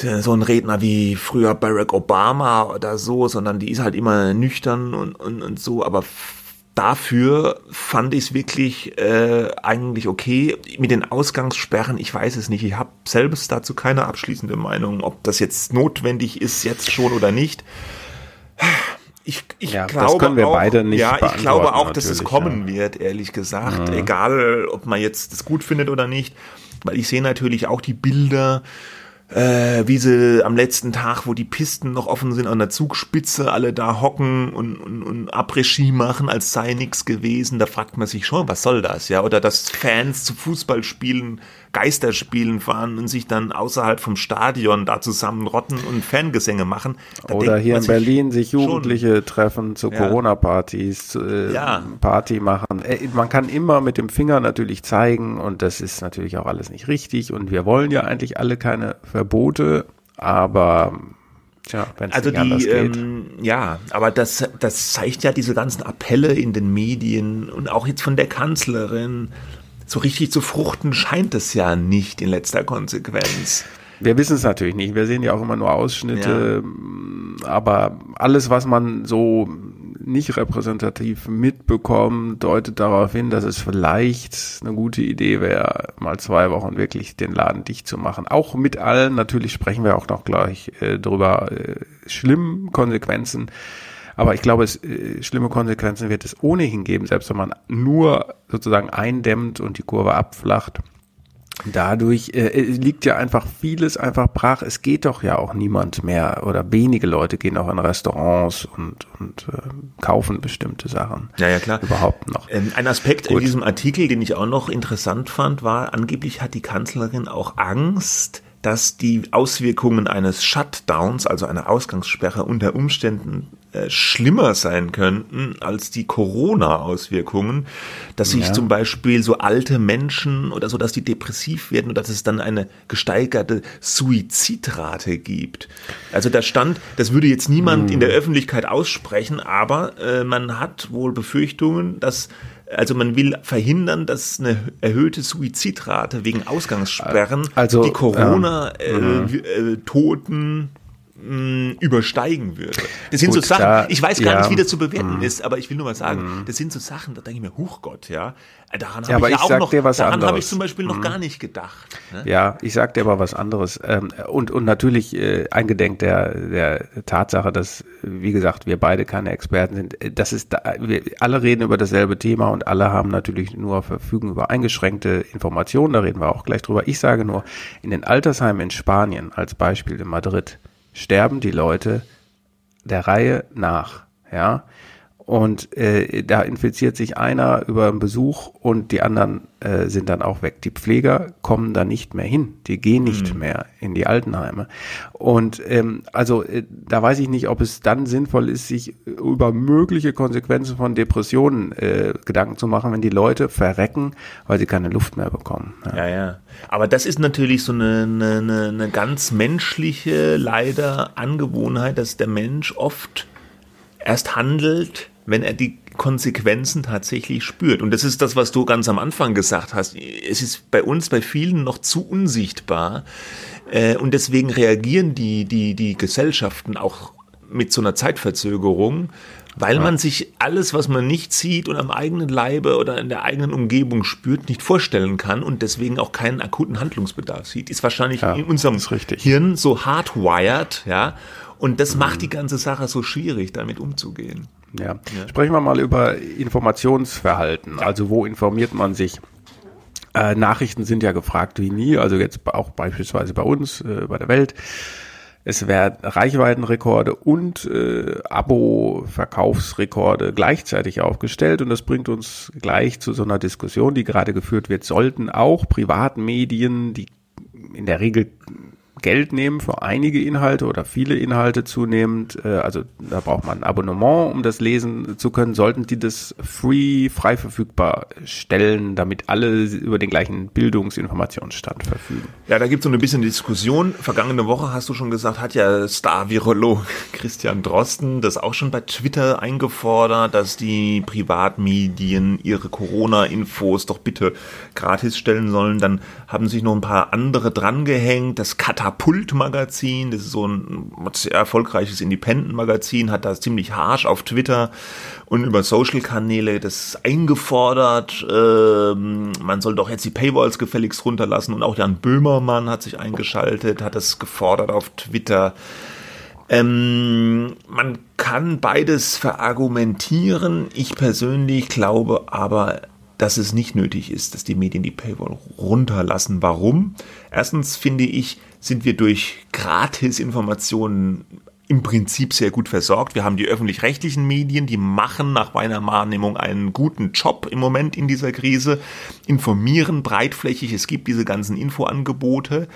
so ein Redner wie früher Barack Obama oder so, sondern die ist halt immer nüchtern und, und, und so, aber dafür fand ich es wirklich äh, eigentlich okay. Mit den Ausgangssperren, ich weiß es nicht. Ich habe selbst dazu keine abschließende Meinung, ob das jetzt notwendig ist, jetzt schon oder nicht. Ich, ich ja, glaube das können wir auch, beide nicht Ja, ich glaube auch, dass es kommen ja. wird, ehrlich gesagt. Mhm. Egal, ob man jetzt das gut findet oder nicht. Weil ich sehe natürlich auch die Bilder äh, wie sie am letzten Tag, wo die Pisten noch offen sind, an der Zugspitze alle da hocken und, und, und Après-Ski machen, als sei nichts gewesen. Da fragt man sich schon, was soll das, ja? Oder dass Fans zu Fußballspielen Geisterspielen fahren und sich dann außerhalb vom Stadion da zusammen rotten und Fangesänge machen. Da Oder hier in Berlin sich Jugendliche schon, treffen zu ja. Corona-Partys, äh, ja. Party machen. Äh, man kann immer mit dem Finger natürlich zeigen und das ist natürlich auch alles nicht richtig und wir wollen ja eigentlich alle keine Verbote, aber Tja, wenn also die, ähm, ja, aber das, das zeigt ja diese ganzen Appelle in den Medien und auch jetzt von der Kanzlerin so richtig zu fruchten scheint es ja nicht in letzter Konsequenz. Wir wissen es natürlich nicht. Wir sehen ja auch immer nur Ausschnitte. Ja. Aber alles, was man so nicht repräsentativ mitbekommt, deutet darauf hin, dass es vielleicht eine gute Idee wäre, mal zwei Wochen wirklich den Laden dicht zu machen. Auch mit allen, natürlich sprechen wir auch noch gleich äh, drüber, äh, schlimmen Konsequenzen aber ich glaube, es, äh, schlimme Konsequenzen wird es ohnehin geben, selbst wenn man nur sozusagen eindämmt und die Kurve abflacht. Dadurch äh, äh, liegt ja einfach vieles einfach brach. Es geht doch ja auch niemand mehr oder wenige Leute gehen auch in Restaurants und, und äh, kaufen bestimmte Sachen. Ja, ja, klar. Überhaupt noch. Ähm, ein Aspekt Gut. in diesem Artikel, den ich auch noch interessant fand, war, angeblich hat die Kanzlerin auch Angst, dass die Auswirkungen eines Shutdowns, also einer Ausgangssperre, unter Umständen äh, schlimmer sein könnten als die Corona-Auswirkungen, dass sich ja. zum Beispiel so alte Menschen oder so, dass die depressiv werden oder dass es dann eine gesteigerte Suizidrate gibt. Also da stand, das würde jetzt niemand hm. in der Öffentlichkeit aussprechen, aber äh, man hat wohl Befürchtungen, dass also man will verhindern, dass eine erhöhte Suizidrate wegen Ausgangssperren also, die Corona-Toten ja. äh, mhm. Mh, übersteigen würde. Das sind Gut, so Sachen, da- ich weiß gar ja, nicht, wie das zu bewerten ist, aber ich will nur mal sagen, das sind so Sachen, da denke ich mir, Huchgott, ja. Daran habe aber ich ja ich auch noch, daran habe ich zum Beispiel noch gar nicht gedacht. Ne? Ja, ich sag dir aber was anderes. Ähm, und, und natürlich äh, eingedenk der, der Tatsache, dass, wie gesagt, wir beide keine Experten sind. Äh, Das ist, da, wir alle reden über dasselbe Thema und alle haben natürlich nur verfügen über eingeschränkte Informationen. Da reden wir auch gleich drüber. Ich sage nur, in den Altersheimen in Spanien, als Beispiel in Madrid, sterben die Leute der Reihe nach, ja. Und äh, da infiziert sich einer über einen Besuch und die anderen äh, sind dann auch weg. Die Pfleger kommen da nicht mehr hin. Die gehen nicht mehr in die Altenheime. Und ähm, also äh, da weiß ich nicht, ob es dann sinnvoll ist, sich über mögliche Konsequenzen von Depressionen äh, Gedanken zu machen, wenn die Leute verrecken, weil sie keine Luft mehr bekommen. Ja. Ja, ja. Aber das ist natürlich so eine, eine, eine ganz menschliche, leider Angewohnheit, dass der Mensch oft erst handelt, wenn er die Konsequenzen tatsächlich spürt. Und das ist das, was du ganz am Anfang gesagt hast. Es ist bei uns, bei vielen noch zu unsichtbar. Äh, Und deswegen reagieren die, die, die Gesellschaften auch mit so einer Zeitverzögerung, weil man sich alles, was man nicht sieht und am eigenen Leibe oder in der eigenen Umgebung spürt, nicht vorstellen kann und deswegen auch keinen akuten Handlungsbedarf sieht. Ist wahrscheinlich Ja, in unserem. Hirn so hardwired, ja. Und das macht die ganze Sache so schwierig, damit umzugehen. Ja. Sprechen wir mal über Informationsverhalten. Also wo informiert man sich? Äh, Nachrichten sind ja gefragt wie nie, also jetzt auch beispielsweise bei uns, äh, bei der Welt. Es werden Reichweitenrekorde und äh, Abo-Verkaufsrekorde gleichzeitig aufgestellt und das bringt uns gleich zu so einer Diskussion, die gerade geführt wird. Sollten auch Privatmedien, die in der Regel Geld nehmen für einige Inhalte oder viele Inhalte zunehmend. Äh, also da braucht man ein Abonnement, um das lesen zu können. Sollten die das free, frei verfügbar stellen, damit alle über den gleichen Bildungsinformationsstand verfügen? Ja, da gibt es so ein bisschen Diskussion. Vergangene Woche hast du schon gesagt, hat ja Star-Virolog [laughs] Christian Drosten das auch schon bei Twitter eingefordert, dass die Privatmedien ihre Corona-Infos doch bitte gratis stellen sollen. Dann haben sich noch ein paar andere drangehängt. Das Katapult-Magazin, das ist so ein sehr erfolgreiches Independent-Magazin, hat das ziemlich harsch auf Twitter und über Social-Kanäle das eingefordert. Ähm, man soll doch jetzt die Paywalls gefälligst runterlassen und auch Jan Böhmermann hat sich eingeschaltet, hat das gefordert auf Twitter. Ähm, man kann beides verargumentieren. Ich persönlich glaube aber, dass es nicht nötig ist, dass die Medien die Paywall runterlassen. Warum? Erstens finde ich, sind wir durch Gratis-Informationen im Prinzip sehr gut versorgt. Wir haben die öffentlich-rechtlichen Medien, die machen nach meiner Wahrnehmung einen guten Job im Moment in dieser Krise, informieren breitflächig, es gibt diese ganzen Infoangebote.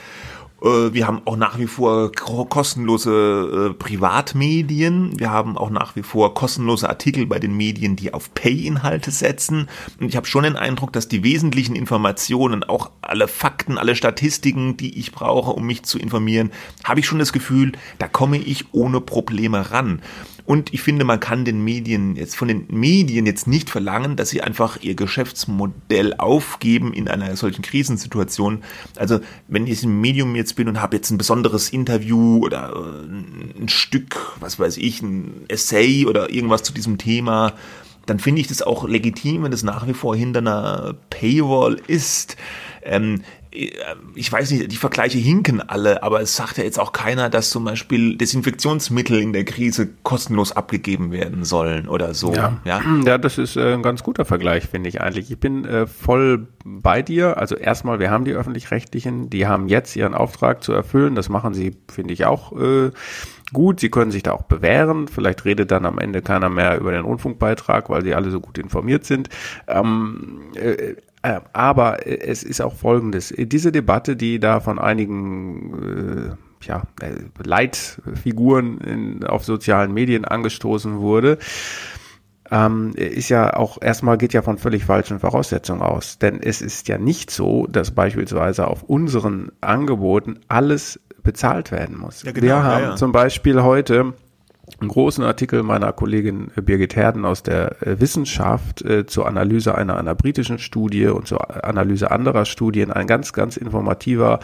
Äh, Wir haben auch nach wie vor ko- kostenlose äh, Privatmedien. Wir haben auch nach wie vor kostenlose Artikel bei den Medien, die auf Pay-Inhalte setzen. Und ich habe schon den Eindruck, dass die wesentlichen Informationen, auch alle Fakten, alle Statistiken, die ich brauche, um mich zu informieren, habe ich schon das Gefühl, da komme ich ohne Probleme ran. Und ich finde, man kann den Medien jetzt von den Medien jetzt nicht verlangen, dass sie einfach ihr Geschäftsmodell aufgeben in einer solchen Krisensituation. Also wenn ich im Medium jetzt bin und habe jetzt ein besonderes Interview oder äh, ein Stück, was weiß ich, ein Essay oder irgendwas zu diesem Thema, dann finde ich das auch legitim, wenn das nach wie vor hinter einer Paywall ist. Ähm, ich weiß nicht, die Vergleiche hinken alle, aber es sagt ja jetzt auch keiner, dass zum Beispiel Desinfektionsmittel in der Krise kostenlos abgegeben werden sollen oder so. Ja, ja? ja das ist äh, ein ganz guter Vergleich, finde ich eigentlich. Ich bin äh, voll bei dir. Also erstmal, wir haben die öffentlich-rechtlichen, die haben jetzt ihren Auftrag zu erfüllen. Das machen sie, finde ich, auch äh, gut. Sie können sich da auch bewähren. Vielleicht redet dann am Ende keiner mehr über den Rundfunkbeitrag, weil sie alle so gut informiert sind. Ähm, äh, äh, aber äh, es ist auch Folgendes. Diese Debatte, die da von einigen äh, ja, äh, Leitfiguren in, auf sozialen Medien angestoßen wurde, ähm, ist ja auch erstmal geht ja von völlig falschen Voraussetzungen aus. Denn es ist ja nicht so, dass beispielsweise auf unseren Angeboten alles bezahlt werden muss. Ja, genau, Wir ja, haben ja. zum Beispiel heute einen großen Artikel meiner Kollegin Birgit Herden aus der äh, Wissenschaft äh, zur Analyse einer, einer britischen Studie und zur Analyse anderer Studien. Ein ganz, ganz informativer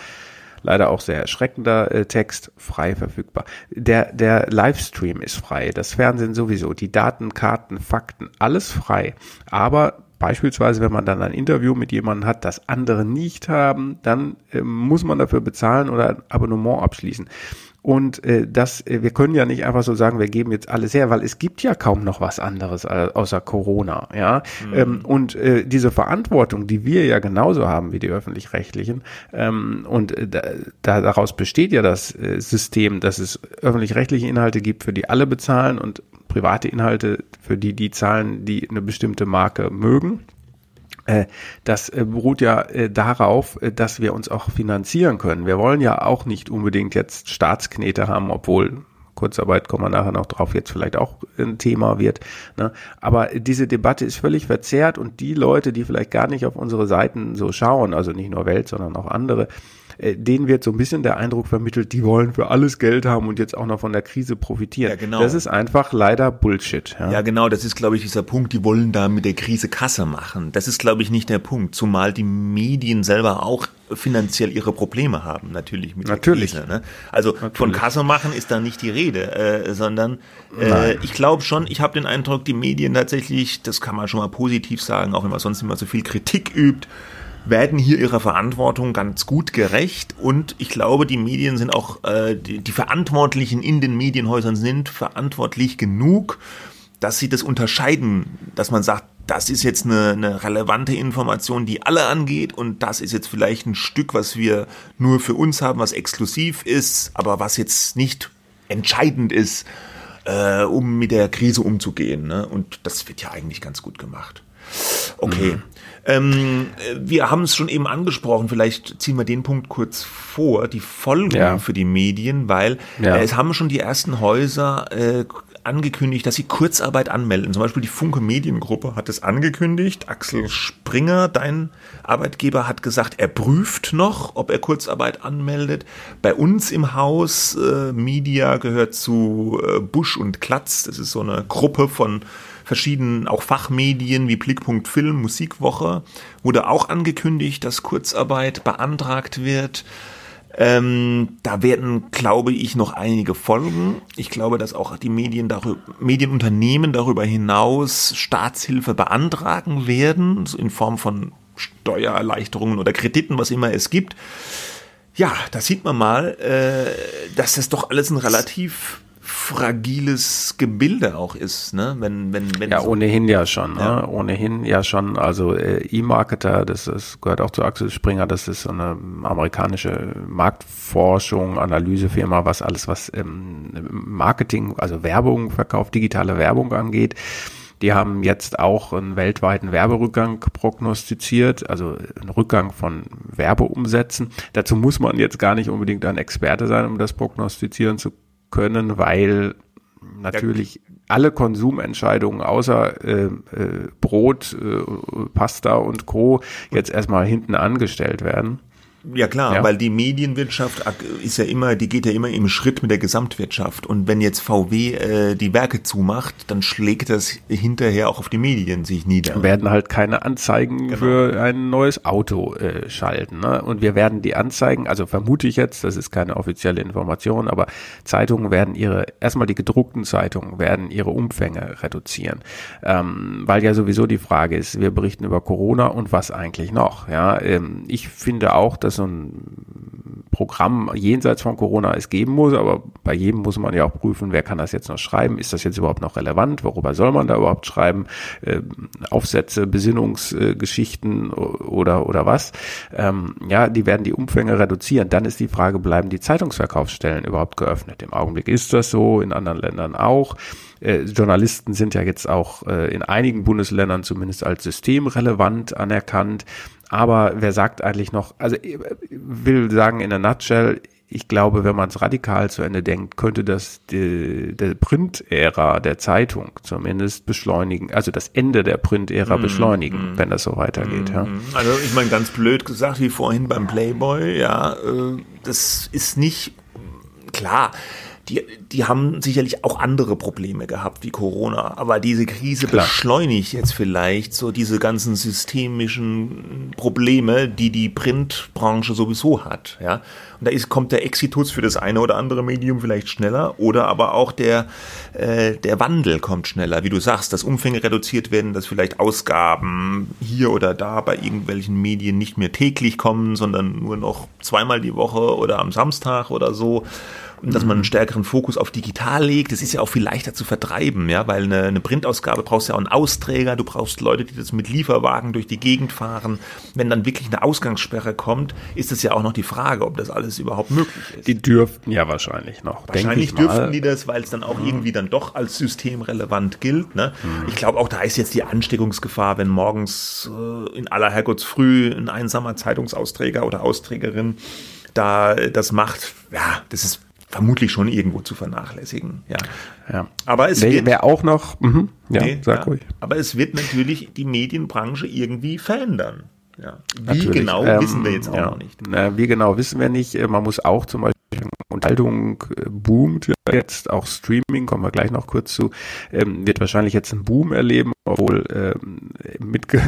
leider auch sehr erschreckender äh, Text, frei verfügbar. Der, der Livestream ist frei, das Fernsehen sowieso, die Daten, Karten, Fakten, alles frei. Aber Beispielsweise, wenn man dann ein Interview mit jemandem hat, das andere nicht haben, dann äh, muss man dafür bezahlen oder ein Abonnement abschließen. Und äh, das, äh, wir können ja nicht einfach so sagen, wir geben jetzt alles her, weil es gibt ja kaum noch was anderes äh, außer Corona, ja. Mhm. Ähm, und äh, diese Verantwortung, die wir ja genauso haben wie die öffentlich-rechtlichen, ähm, und äh, da, daraus besteht ja das äh, System, dass es öffentlich-rechtliche Inhalte gibt, für die alle bezahlen und private Inhalte, für die die zahlen, die eine bestimmte Marke mögen. Äh, das äh, beruht ja äh, darauf, dass wir uns auch finanzieren können. Wir wollen ja auch nicht unbedingt jetzt Staatsknete haben, obwohl Kurzarbeit, kommen wir nachher noch drauf, jetzt vielleicht auch ein Thema wird. Ne? Aber diese Debatte ist völlig verzerrt und die Leute, die vielleicht gar nicht auf unsere Seiten so schauen, also nicht nur Welt, sondern auch andere, äh, denen wird so ein bisschen der Eindruck vermittelt, die wollen für alles Geld haben und jetzt auch noch von der Krise profitieren. Ja, genau. Das ist einfach leider Bullshit. Ja, ja genau, das ist, glaube ich, dieser Punkt, die wollen da mit der Krise Kasse machen. Das ist, glaube ich, nicht der Punkt, zumal die Medien selber auch finanziell ihre Probleme haben, natürlich mit natürlich. der Krise. Ne? Also natürlich. von Kasse machen ist da nicht die Rede, äh, sondern äh, ich glaube schon, ich habe den Eindruck, die Medien tatsächlich, das kann man schon mal positiv sagen, auch wenn man sonst immer so viel Kritik übt, werden hier ihrer Verantwortung ganz gut gerecht und ich glaube, die Medien sind auch, äh, die, die Verantwortlichen in den Medienhäusern sind verantwortlich genug, dass sie das unterscheiden, dass man sagt, das ist jetzt eine, eine relevante Information, die alle angeht und das ist jetzt vielleicht ein Stück, was wir nur für uns haben, was exklusiv ist, aber was jetzt nicht entscheidend ist, äh, um mit der Krise umzugehen. Ne? Und das wird ja eigentlich ganz gut gemacht. Okay. Mhm. Ähm, wir haben es schon eben angesprochen, vielleicht ziehen wir den Punkt kurz vor, die Folgen ja. für die Medien, weil ja. äh, es haben schon die ersten Häuser äh, angekündigt, dass sie Kurzarbeit anmelden. Zum Beispiel die Funke Mediengruppe hat es angekündigt. Axel Springer, dein Arbeitgeber, hat gesagt, er prüft noch, ob er Kurzarbeit anmeldet. Bei uns im Haus, äh, Media gehört zu äh, Busch und Klatz. Das ist so eine Gruppe von verschiedenen auch Fachmedien wie Blickpunkt Film, Musikwoche wurde auch angekündigt, dass Kurzarbeit beantragt wird. Ähm, da werden, glaube ich, noch einige folgen. Ich glaube, dass auch die Medien darüber, Medienunternehmen darüber hinaus Staatshilfe beantragen werden, so in Form von Steuererleichterungen oder Krediten, was immer es gibt. Ja, da sieht man mal, äh, dass das doch alles ein relativ fragiles Gebilde auch ist, ne? Wenn, wenn, wenn ja, so ohnehin ja schon, ne? ja. ohnehin ja schon. Also äh, E-Marketer, das, das gehört auch zu Axel Springer, das ist so eine amerikanische Marktforschung, Analysefirma, was alles, was ähm, Marketing, also Werbung verkauft, digitale Werbung angeht. Die haben jetzt auch einen weltweiten Werberückgang prognostiziert, also einen Rückgang von Werbeumsätzen. Dazu muss man jetzt gar nicht unbedingt ein Experte sein, um das prognostizieren zu können, weil natürlich alle Konsumentscheidungen außer äh, äh, Brot, äh, Pasta und Co. jetzt erstmal hinten angestellt werden. Ja klar, ja. weil die Medienwirtschaft ist ja immer, die geht ja immer im Schritt mit der Gesamtwirtschaft. Und wenn jetzt VW äh, die Werke zumacht, dann schlägt das hinterher auch auf die Medien sich nieder. werden halt keine Anzeigen genau. für ein neues Auto äh, schalten. Ne? Und wir werden die Anzeigen, also vermute ich jetzt, das ist keine offizielle Information, aber Zeitungen werden ihre, erstmal die gedruckten Zeitungen werden ihre Umfänge reduzieren. Ähm, weil ja sowieso die Frage ist, wir berichten über Corona und was eigentlich noch. Ja, ähm, ich finde auch, dass es so ein Programm jenseits von Corona es geben muss, aber bei jedem muss man ja auch prüfen, wer kann das jetzt noch schreiben, ist das jetzt überhaupt noch relevant, worüber soll man da überhaupt schreiben, äh, Aufsätze, Besinnungsgeschichten oder, oder was. Ähm, ja, die werden die Umfänge reduzieren. Dann ist die Frage, bleiben die Zeitungsverkaufsstellen überhaupt geöffnet? Im Augenblick ist das so, in anderen Ländern auch. Äh, Journalisten sind ja jetzt auch äh, in einigen Bundesländern zumindest als systemrelevant anerkannt. Aber wer sagt eigentlich noch, also ich will sagen in der Nutshell, ich glaube, wenn man es radikal zu Ende denkt, könnte das die, der Print-Ära der Zeitung zumindest beschleunigen, also das Ende der Print-Ära mm, beschleunigen, mm, wenn das so weitergeht. Mm, ja. Also ich meine, ganz blöd gesagt, wie vorhin beim Playboy, ja, äh, das ist nicht klar die, die haben sicherlich auch andere Probleme gehabt wie Corona. Aber diese Krise Klar. beschleunigt jetzt vielleicht so diese ganzen systemischen Probleme, die die Printbranche sowieso hat. Ja? Und da ist, kommt der Exitus für das eine oder andere Medium vielleicht schneller oder aber auch der, äh, der Wandel kommt schneller. Wie du sagst, dass Umfänge reduziert werden, dass vielleicht Ausgaben hier oder da bei irgendwelchen Medien nicht mehr täglich kommen, sondern nur noch zweimal die Woche oder am Samstag oder so dass man einen stärkeren Fokus auf digital legt. Das ist ja auch viel leichter zu vertreiben, ja, weil eine, eine Printausgabe brauchst ja auch einen Austräger, du brauchst Leute, die das mit Lieferwagen durch die Gegend fahren. Wenn dann wirklich eine Ausgangssperre kommt, ist es ja auch noch die Frage, ob das alles überhaupt möglich ist. Die dürften ja wahrscheinlich noch. Wahrscheinlich dürften die das, weil es dann auch mhm. irgendwie dann doch als systemrelevant gilt. Ne? Mhm. Ich glaube auch, da ist jetzt die Ansteckungsgefahr, wenn morgens äh, in aller Herrgottsfrüh ein einsamer Zeitungsausträger oder Austrägerin da das macht, ja, das ist vermutlich schon irgendwo zu vernachlässigen. Ja. ja. Aber es wird wer auch noch. Mh, ja, nee, sag ja, ruhig. Aber es wird natürlich die Medienbranche irgendwie verändern. Ja. Wie natürlich. genau ähm, wissen wir jetzt auch noch nicht. Na, wie genau wissen wir nicht. Äh, man muss auch zum Beispiel Unterhaltung äh, boomt jetzt, auch Streaming, kommen wir gleich noch kurz zu, ähm, wird wahrscheinlich jetzt einen Boom erleben, obwohl ähm, mit ge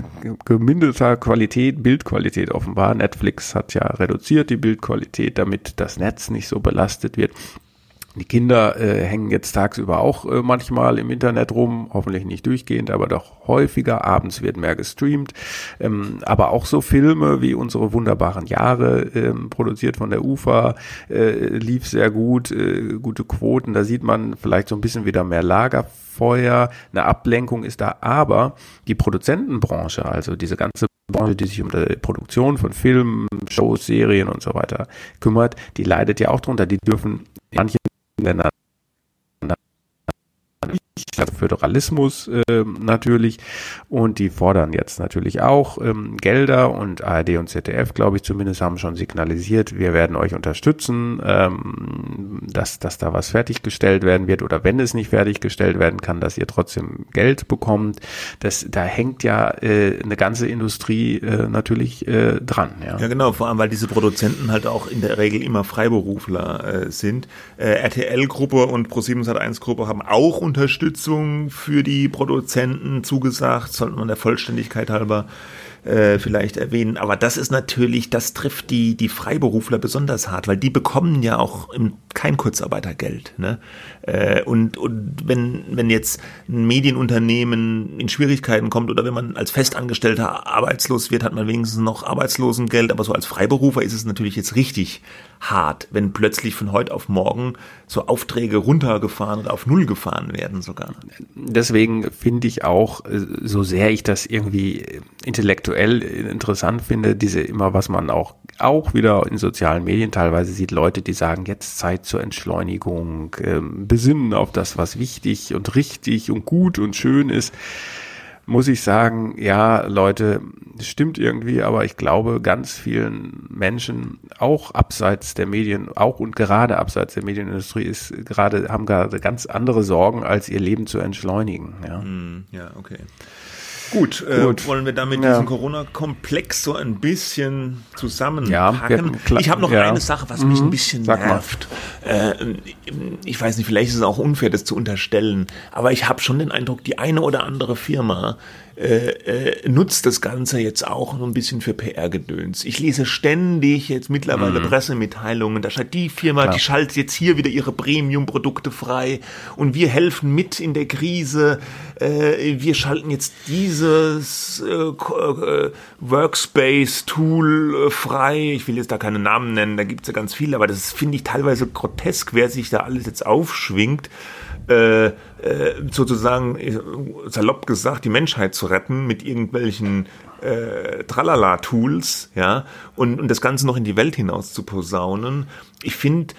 gemindeter Qualität, Bildqualität offenbar. Netflix hat ja reduziert die Bildqualität, damit das Netz nicht so belastet wird. Die Kinder äh, hängen jetzt tagsüber auch äh, manchmal im Internet rum, hoffentlich nicht durchgehend, aber doch häufiger. Abends wird mehr gestreamt. Ähm, aber auch so Filme wie unsere wunderbaren Jahre, ähm, produziert von der UFA, äh, lief sehr gut, äh, gute Quoten. Da sieht man vielleicht so ein bisschen wieder mehr Lagerfeuer. Eine Ablenkung ist da, aber die Produzentenbranche, also diese ganze Branche, die sich um die Produktion von Filmen, Shows, Serien und so weiter kümmert, die leidet ja auch drunter. Die dürfen manche Ländern also Föderalismus äh, natürlich und die fordern jetzt natürlich auch ähm, Gelder und ARD und ZDF, glaube ich zumindest, haben schon signalisiert, wir werden euch unterstützen, ähm, dass, dass da was fertiggestellt werden wird oder wenn es nicht fertiggestellt werden kann, dass ihr trotzdem Geld bekommt. Das, da hängt ja äh, eine ganze Industrie äh, natürlich äh, dran. Ja. ja, genau, vor allem, weil diese Produzenten halt auch in der Regel immer Freiberufler äh, sind. Äh, RTL-Gruppe und Pro7 Sat1-Gruppe haben auch unterstützt Unterstützung für die Produzenten zugesagt, sollte man der Vollständigkeit halber äh, vielleicht erwähnen. Aber das ist natürlich, das trifft die, die Freiberufler besonders hart, weil die bekommen ja auch kein Kurzarbeitergeld. Ne? Äh, und, und wenn, wenn jetzt ein Medienunternehmen in Schwierigkeiten kommt oder wenn man als Festangestellter arbeitslos wird, hat man wenigstens noch Arbeitslosengeld, aber so als Freiberufer ist es natürlich jetzt richtig hart, wenn plötzlich von heute auf morgen so Aufträge runtergefahren oder auf Null gefahren werden sogar. Deswegen finde ich auch, äh, so sehr ich das irgendwie intellektuell interessant finde, diese immer, was man auch, auch wieder in sozialen Medien teilweise sieht, Leute, die sagen, jetzt Zeit zur Entschleunigung, ähm, besinnen auf das, was wichtig und richtig und gut und schön ist muss ich sagen, ja, Leute, stimmt irgendwie, aber ich glaube, ganz vielen Menschen, auch abseits der Medien, auch und gerade abseits der Medienindustrie, ist gerade, haben gerade ganz andere Sorgen, als ihr Leben zu entschleunigen. Ja, hm, ja okay. Gut, äh, Gut. wollen wir damit ja. diesen Corona-Komplex so ein bisschen zusammenpacken? Ja, ich habe noch ja. eine Sache, was mhm. mich ein bisschen Sag nervt. Äh, ich weiß nicht, vielleicht ist es auch unfair, das zu unterstellen, aber ich habe schon den Eindruck, die eine oder andere Firma äh, äh, nutzt das Ganze jetzt auch noch ein bisschen für PR-Gedöns. Ich lese ständig jetzt mittlerweile mhm. Pressemitteilungen, da steht die Firma, Klar. die schaltet jetzt hier wieder ihre Premium-Produkte frei und wir helfen mit in der Krise. Äh, wir schalten jetzt dieses äh, äh Workspace-Tool äh, frei. Ich will jetzt da keine Namen nennen, da gibt's ja ganz viele, aber das finde ich teilweise grotesk, wer sich da alles jetzt aufschwingt. Äh, äh, sozusagen, äh, salopp gesagt, die Menschheit zu retten mit irgendwelchen äh, Tralala-Tools, ja, und, und das Ganze noch in die Welt hinaus zu posaunen. Ich finde,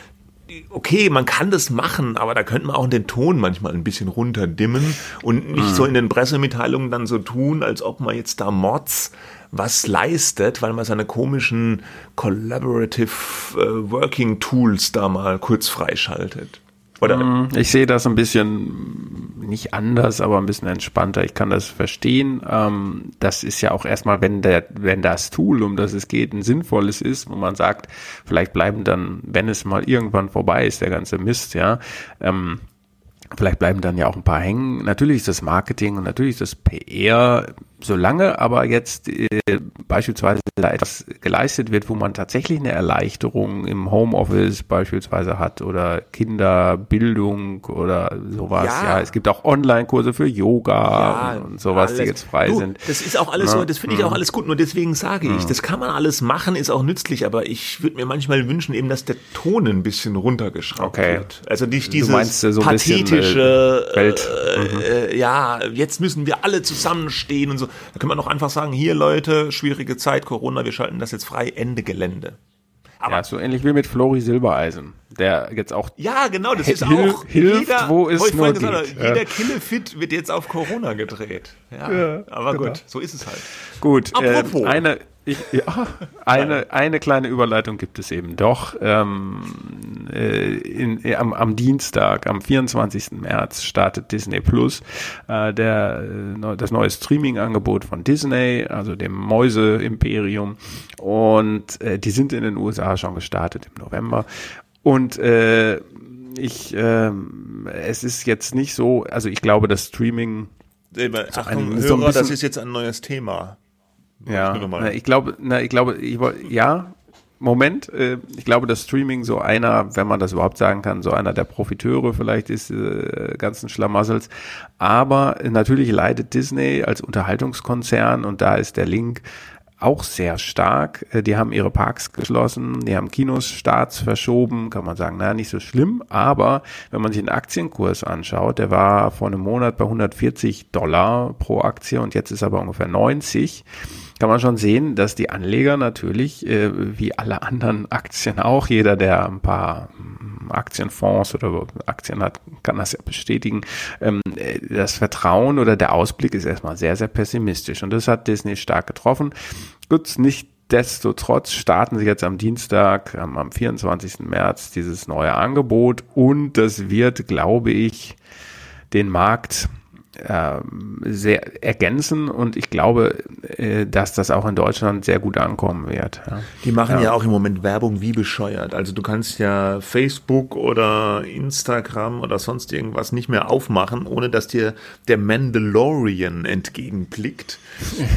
okay, man kann das machen, aber da könnte man auch den Ton manchmal ein bisschen runterdimmen und nicht mhm. so in den Pressemitteilungen dann so tun, als ob man jetzt da Mods was leistet, weil man seine komischen Collaborative äh, Working Tools da mal kurz freischaltet. Oder? Mm, ich sehe das ein bisschen nicht anders, aber ein bisschen entspannter. Ich kann das verstehen. Ähm, das ist ja auch erstmal, wenn der, wenn das Tool, um das es geht, ein sinnvolles ist, wo man sagt, vielleicht bleiben dann, wenn es mal irgendwann vorbei ist, der ganze Mist, ja, ähm, Vielleicht bleiben dann ja auch ein paar hängen. Natürlich ist das Marketing und natürlich ist das PR solange aber jetzt äh, beispielsweise da etwas geleistet wird, wo man tatsächlich eine Erleichterung im Homeoffice beispielsweise hat oder Kinderbildung oder sowas. Ja, ja es gibt auch Online-Kurse für Yoga ja, und sowas, alles. die jetzt frei du, sind. Das ist auch alles ja. so, das finde ich auch mhm. alles gut. Nur deswegen sage ich, mhm. das kann man alles machen, ist auch nützlich, aber ich würde mir manchmal wünschen, eben, dass der Ton ein bisschen runtergeschraubt okay. wird. Also nicht dieses meinst, so pathetische, bisschen, äh, Welt. Mhm. Äh, ja, jetzt müssen wir alle zusammenstehen und so. Da kann man doch einfach sagen, hier Leute, schwierige Zeit, Corona, wir schalten das jetzt frei, Ende Gelände. Aber ja, so ähnlich wie mit Flori Silbereisen, der jetzt auch Ja, genau, das ist hilf, auch hilft, jeder, wo es wo nur gesagt, geht. Jeder Killefit wird jetzt auf Corona gedreht. Ja, ja aber genau. gut, so ist es halt. Gut, äh, eine ich, ja, eine, eine kleine Überleitung gibt es eben doch. Ähm, äh, in, äh, am, am Dienstag, am 24. März, startet Disney Plus, äh, der, äh, das neue Streaming-Angebot von Disney, also dem Mäuse-Imperium. Und äh, die sind in den USA schon gestartet im November. Und äh, ich, äh, es ist jetzt nicht so, also ich glaube, das Streaming. Achtung, so Hörer, das ist jetzt ein neues Thema. Ja, na, ich glaube, na, ich glaube, ich wollte, ja, Moment, äh, ich glaube, dass Streaming so einer, wenn man das überhaupt sagen kann, so einer der Profiteure vielleicht ist, äh, ganzen Schlamassels. Aber natürlich leidet Disney als Unterhaltungskonzern und da ist der Link auch sehr stark. Äh, die haben ihre Parks geschlossen, die haben Kinos, Starts verschoben, kann man sagen, naja, nicht so schlimm, aber wenn man sich den Aktienkurs anschaut, der war vor einem Monat bei 140 Dollar pro Aktie und jetzt ist er bei ungefähr 90 kann man schon sehen, dass die Anleger natürlich, äh, wie alle anderen [laughs] Aktien auch, jeder, der ein paar mm, Aktienfonds oder Aktien hat, kann das ja bestätigen, ähm, äh, das Vertrauen oder der Ausblick ist erstmal sehr, sehr pessimistisch. Und das hat Disney stark getroffen. Gut, nicht Nichtsdestotrotz starten sie jetzt am Dienstag, am 24. März, dieses neue Angebot und das wird, glaube ich, den Markt sehr ergänzen und ich glaube, äh, dass das auch in Deutschland sehr gut ankommen wird. Die machen ja. ja. auch im Moment Werbung wie bescheuert. Also du kannst ja Facebook oder Instagram oder sonst irgendwas nicht mehr aufmachen, ohne dass dir der Mandalorian entgegenblickt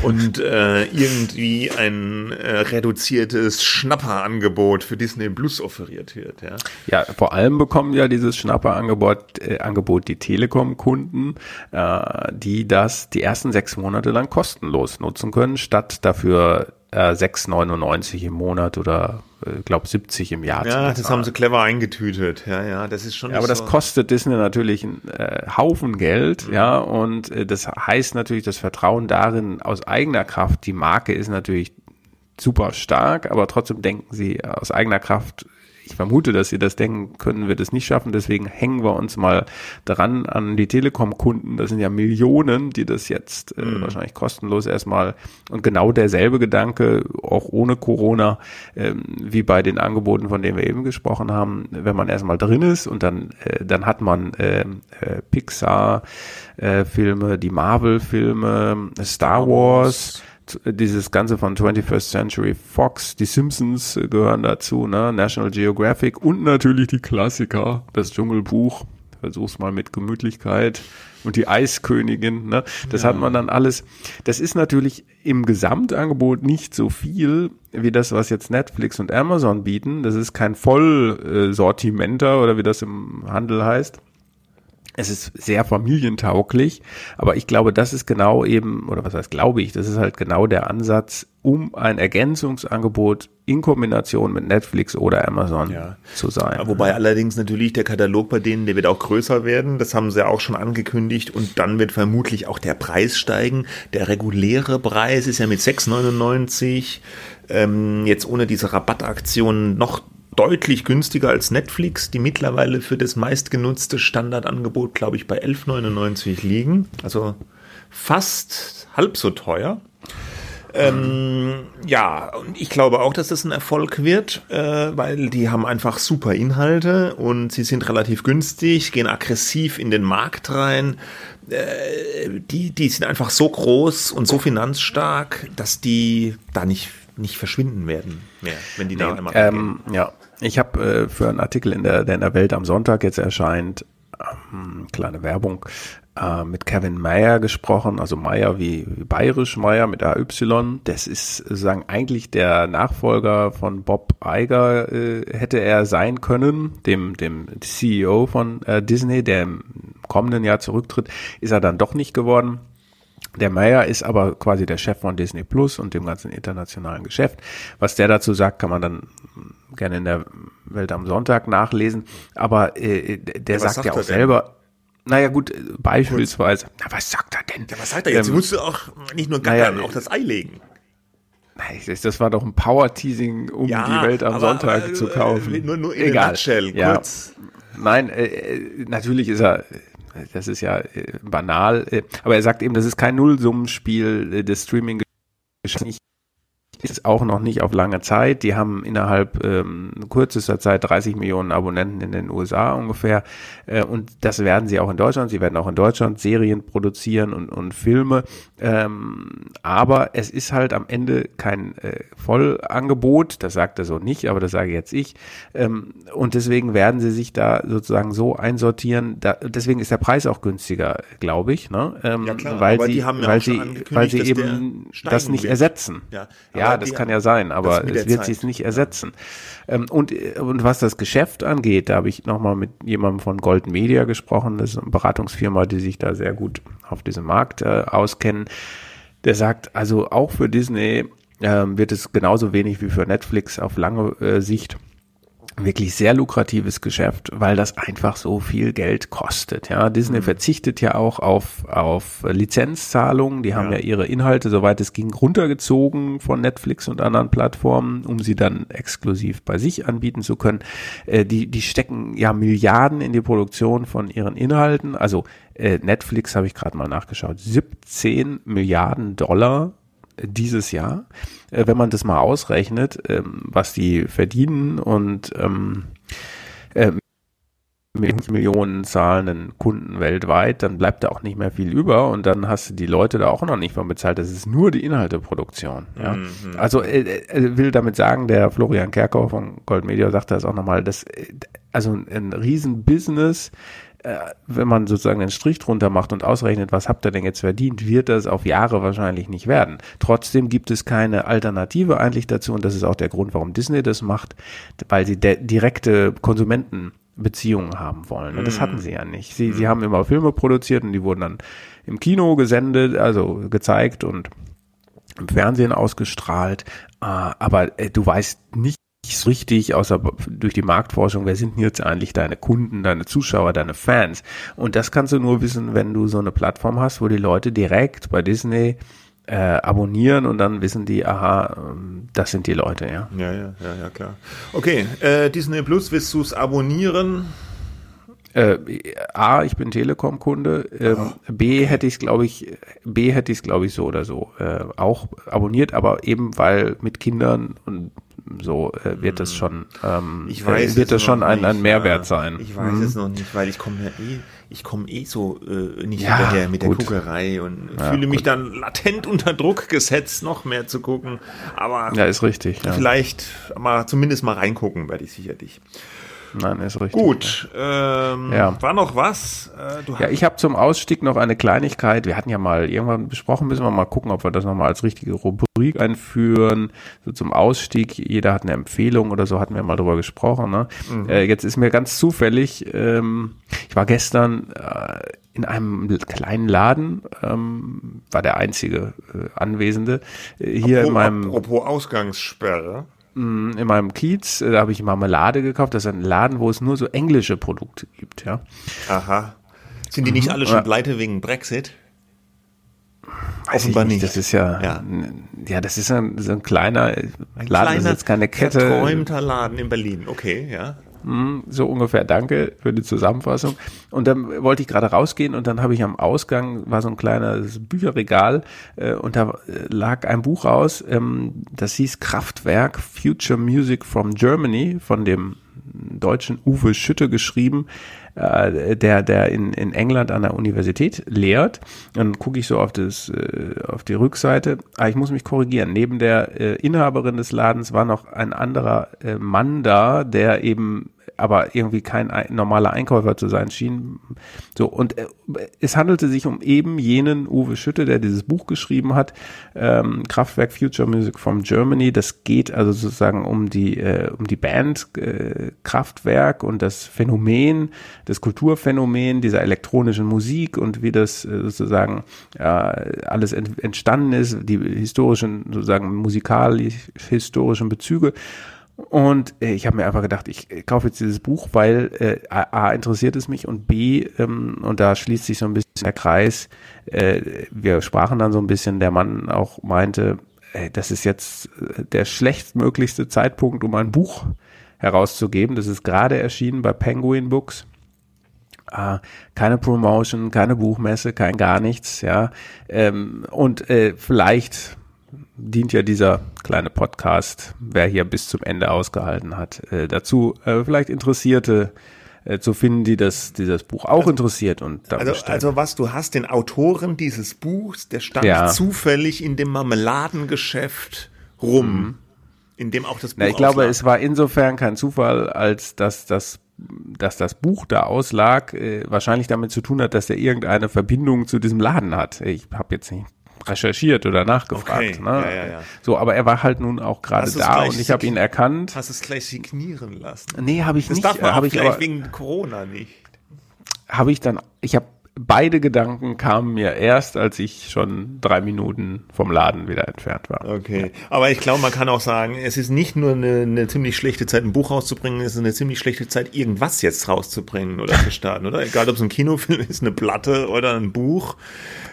und äh, irgendwie ein äh, reduziertes Schnapperangebot für Disney Plus offeriert wird. Ja, ja vor allem bekommen ja dieses Schnapperangebot äh, Angebot die Telekom-Kunden. Äh, die das die ersten sechs Monate lang kostenlos nutzen können, statt dafür äh, 6,99 im Monat oder äh, glaube 70 im Jahr. Ja, das haben sie clever eingetütet. Ja, ja, das ist schon. Ja, aber so. das kostet Disney natürlich einen äh, Haufen Geld, mhm. ja, und äh, das heißt natürlich das Vertrauen darin aus eigener Kraft. Die Marke ist natürlich super stark, aber trotzdem denken sie aus eigener Kraft ich vermute, dass sie das denken, können wir das nicht schaffen. Deswegen hängen wir uns mal dran an die Telekom-Kunden. Das sind ja Millionen, die das jetzt äh, mhm. wahrscheinlich kostenlos erstmal und genau derselbe Gedanke, auch ohne Corona, ähm, wie bei den Angeboten, von denen wir eben gesprochen haben. Wenn man erstmal drin ist und dann, äh, dann hat man äh, äh, Pixar, äh, die Marvel-Filme, Star Wars, dieses Ganze von 21st Century Fox, die Simpsons gehören dazu, ne? National Geographic und natürlich die Klassiker, das Dschungelbuch. Versuch's mal mit Gemütlichkeit und die Eiskönigin, ne? Das ja. hat man dann alles. Das ist natürlich im Gesamtangebot nicht so viel wie das, was jetzt Netflix und Amazon bieten. Das ist kein Vollsortimenter oder wie das im Handel heißt. Es ist sehr familientauglich, aber ich glaube, das ist genau eben, oder was heißt glaube ich, das ist halt genau der Ansatz, um ein Ergänzungsangebot in Kombination mit Netflix oder Amazon ja. zu sein. Wobei allerdings natürlich der Katalog bei denen, der wird auch größer werden. Das haben sie auch schon angekündigt. Und dann wird vermutlich auch der Preis steigen. Der reguläre Preis ist ja mit 6,99 ähm, jetzt ohne diese Rabattaktion noch deutlich günstiger als Netflix, die mittlerweile für das meistgenutzte Standardangebot, glaube ich, bei 11,99 liegen. Also fast halb so teuer. Ähm, ja, und ich glaube auch, dass das ein Erfolg wird, äh, weil die haben einfach super Inhalte und sie sind relativ günstig, gehen aggressiv in den Markt rein. Äh, die, die sind einfach so groß und so finanzstark, dass die da nicht, nicht verschwinden werden mehr, wenn die da Nee, einmal ähm, ja, ich habe äh, für einen Artikel in der, der in der Welt am Sonntag jetzt erscheint, ähm, kleine Werbung, äh, mit Kevin Mayer gesprochen, also Mayer wie, wie bayerisch Mayer mit AY. Das ist sozusagen eigentlich der Nachfolger von Bob Iger, äh, hätte er sein können, dem, dem CEO von äh, Disney, der im kommenden Jahr zurücktritt, ist er dann doch nicht geworden. Der Meyer ist aber quasi der Chef von Disney Plus und dem ganzen internationalen Geschäft. Was der dazu sagt, kann man dann gerne in der Welt am Sonntag nachlesen. Aber äh, der was sagt, sagt ja auch selber, naja gut, äh, beispielsweise, na was sagt er denn? Ja, was sagt er jetzt? Ähm, musst du auch nicht nur naja, gackern, auch das Ei legen. Nein, das- war doch ein Power-Teasing, um Ja, die Welt am aber, Sonntag äh, zu kaufen. äh, nur- nur in a Egal. nutshell, ja. kurz. Nein, äh, äh, natürlich ist er, äh, das ist ja äh, banal, äh, aber er sagt eben, das ist kein Nullsummenspiel äh, des streaming nicht ist auch noch nicht auf lange Zeit. Die haben innerhalb ähm, kürzester Zeit 30 Millionen Abonnenten in den USA ungefähr. Äh, und das werden sie auch in Deutschland. Sie werden auch in Deutschland Serien produzieren und, und Filme. Ähm, aber es ist halt am Ende kein äh, Vollangebot. Das sagt er so nicht, aber das sage jetzt ich. Ähm, und deswegen werden sie sich da sozusagen so einsortieren. Da, deswegen ist der Preis auch günstiger, glaube ich. Ne? Ähm, Ja, klar, weil aber sie, die haben ja weil auch sie, weil sie eben das nicht wird. ersetzen. Ja, Ja, aber das kann ja sein, aber es wird sich nicht ersetzen. Ähm, und, und was das Geschäft angeht, da habe ich nochmal mit jemandem von Gold Media gesprochen, das ist eine Beratungsfirma, die sich da sehr gut auf diesem Markt äh, auskennen. Der sagt, also auch für Disney ähm, wird es genauso wenig wie für Netflix auf lange äh, Sicht wirklich sehr lukratives Geschäft, weil das einfach so viel Geld kostet. Ja, Disney verzichtet ja auch auf, auf Lizenzzahlungen. Die haben ja. Ja. ihre Inhalte, soweit es ging, runtergezogen von Netflix und anderen Plattformen, um sie dann exklusiv bei sich anbieten zu können. Äh, die, die stecken ja Milliarden in die Produktion von ihren Inhalten. Also äh, Netflix habe ich gerade mal nachgeschaut, 17 Milliarden Dollar dieses Jahr. Äh, wenn man das mal ausrechnet, ähm, was die verdienen und ähm, ähm, mit Millionen zahlenden Kunden weltweit, dann bleibt da auch nicht mehr viel über und dann hast du die Leute da auch noch nicht von bezahlt. Das ist nur die Inhalteproduktion. Ja? Also äh, äh, will damit sagen, der Florian Kerkhoff von Gold Media sagt das auch nochmal, dass äh, also ein riesen Business äh, wenn man sozusagen einen Strich drunter macht und ausrechnet, was habt ihr denn jetzt verdient, wird das auf Jahre wahrscheinlich nicht werden. Trotzdem gibt es keine Alternative eigentlich dazu und das ist auch der Grund, warum Disney das macht, weil sie direkte Konsumentenbeziehungen haben wollen. Und das hatten sie ja nicht. Sie, sie haben immer Filme produziert und die wurden dann im Kino gesendet, also gezeigt und im Fernsehen ausgestrahlt, äh, aber äh, du weißt nicht so richtig, außer durch die Marktforschung, wer sind jetzt eigentlich deine Kunden, deine Zuschauer, deine Fans? Und das kannst du nur wissen, wenn du so eine Plattform hast, wo die Leute direkt bei Disney äh, abonnieren und dann wissen die, aha, ähm, das sind die Leute, ja. Ja, ja, ja, ja, klar. Okay, äh, Disney Plus, willst du es abonnieren? Äh, A, ich bin Telekom-Kunde. Ähm, B hätte ich es, glaube ich, B hätte ich es, glaube ich, so oder so äh, auch abonniert, aber eben weil mit Kindern und so äh, wird das schon, ähm, Ich weiß äh, wird es das schon ein, ein Mehrwert ja. sein. Ich weiß es noch nicht, weil ich komme ja eh, ich komme eh so äh, nicht Ja, hinterher mit der gut. Guckerei und fühle mich dann latent unter Druck gesetzt, noch mehr zu gucken. Aber Ja, ist richtig. Ja. vielleicht mal zumindest mal reingucken werde ich sicherlich. Nein, ist richtig. Gut, ähm, Ja. war noch was? Äh, du Ja, ich habe zum Ausstieg noch eine Kleinigkeit. Wir hatten ja mal irgendwann besprochen, müssen wir mal gucken, ob wir das nochmal als richtige Rubrik einführen. So zum Ausstieg, jeder hat eine Empfehlung oder so, hatten wir mal drüber gesprochen. Ne? Äh, jetzt ist mir ganz zufällig, ähm, ich war gestern äh, in einem kleinen Laden, ähm, war der einzige äh, Anwesende, äh, hier in meinem apropos Ausgangssperre. In meinem Kiez, äh, da habe ich Marmelade gekauft. Das ist ein Laden, wo es nur so englische Produkte gibt, ja. Aha. Sind die nicht alle schon pleite wegen Brexit? Weiß Offenbar ich nicht. Das ist ja, Ja. ja, das ist ein, so ein kleiner Ein Laden, das ist jetzt keine Kette. verträumter Laden in Berlin. Okay, ja. Hm, so ungefähr. Danke für die Zusammenfassung. Und dann wollte ich gerade rausgehen und dann habe ich am Ausgang, war so ein kleines Bücherregal äh, und da äh, lag ein Buch aus, ähm, das hieß Kraftwerk Future Music from Germany von dem deutschen Uwe Schütte geschrieben, äh, der, der in, in England an der Universität lehrt. Dann gucke ich so auf, das, äh, auf die Rückseite. Ah, ich muss mich korrigieren. Neben der äh, Inhaberin des Ladens war noch ein anderer äh, Mann da, der eben aber irgendwie kein normaler Einkäufer zu sein schien. So, und äh, es handelte sich um eben jenen Uwe Schütte, der dieses Buch geschrieben hat, ähm, Kraftwerk Future Music from Germany. Das geht also sozusagen um die, äh, um die Band äh, Kraftwerk und das Phänomen, das Kulturphänomen dieser elektronischen Musik und wie das äh, sozusagen äh, alles ent entstanden ist, die historischen, sozusagen musikalisch-historischen Bezüge. Und äh, ich habe mir einfach gedacht, ich äh, kaufe jetzt dieses Buch, weil äh, A, interessiert es mich und B, ähm, und da schließt sich so ein bisschen der Kreis, äh, wir sprachen dann so ein bisschen, der Mann auch meinte, ey, das ist jetzt äh, der schlechtmöglichste Zeitpunkt, um ein Buch herauszugeben. Das ist gerade erschienen bei Penguin Books. Ah, keine Promotion, keine Buchmesse, kein gar nichts, ja. Ähm, und äh, vielleicht dient ja dieser kleine Podcast, wer hier bis zum Ende ausgehalten hat, äh, dazu äh, vielleicht Interessierte äh, zu finden, die das dieses Buch auch also, interessiert und also, also was du hast den Autoren dieses Buchs, der stand ja. zufällig in dem Marmeladengeschäft rum, mhm. in dem auch das Buch. Na, ich glaube, es war insofern kein Zufall, als dass das dass das Buch da auslag, äh, wahrscheinlich damit zu tun hat, dass er irgendeine Verbindung zu diesem Laden hat. Ich habe jetzt nicht recherchiert oder nachgefragt. Okay. Ne? Ja, ja, ja. So, aber er war halt nun auch gerade da und ich habe ihn erkannt. Hast es gleich signieren lassen? Nee, habe ich das nicht. Das darf man hab ich aber, wegen Corona nicht. Habe ich dann, ich habe beide Gedanken kamen mir erst, als ich schon drei Minuten vom Laden wieder entfernt war. Okay, aber ich glaube, man kann auch sagen, es ist nicht nur eine, eine, ziemlich schlechte Zeit, ein Buch rauszubringen, es ist eine ziemlich schlechte Zeit, irgendwas jetzt rauszubringen oder zu starten, oder? Egal, ob es ein Kinofilm ist, eine Platte oder ein Buch.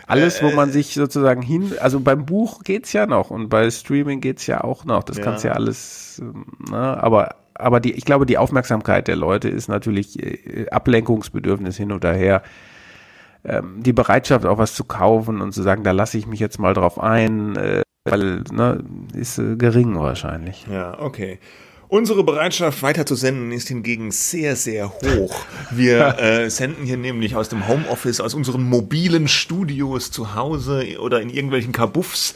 Alles, wo man äh, sich sozusagen hin, also beim Buch geht's ja noch und bei Streaming geht's ja auch noch. Das ja. kannst ja alles, ne, aber aber die, ich glaube, die Aufmerksamkeit der Leute ist natürlich äh, Ablenkungsbedürfnis hin und her ähm, die Bereitschaft auch was zu kaufen und zu sagen, da lasse ich mich jetzt mal drauf ein, äh, weil, ne, ist äh, gering wahrscheinlich. Ja, okay. Unsere Bereitschaft weiter zu senden ist hingegen sehr, sehr hoch. Wir [laughs] äh, senden hier nämlich aus dem Homeoffice, aus unseren mobilen Studios zu Hause oder in irgendwelchen Kabuffs.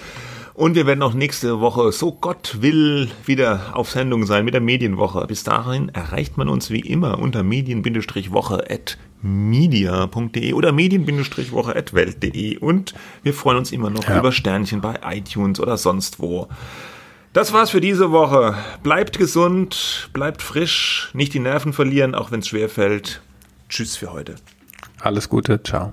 Und wir werden auch nächste Woche, so Gott will, wieder auf Sendung sein mit der Medienwoche. Bis dahin erreicht man uns wie immer unter medien-woche.media.de oder medien-woche.welt.de. Und wir freuen uns immer noch ja. über Sternchen bei iTunes oder sonst wo. Das war's für diese Woche. Bleibt gesund, bleibt frisch, nicht die Nerven verlieren, auch wenn es schwer fällt. Tschüss für heute. Alles Gute, ciao.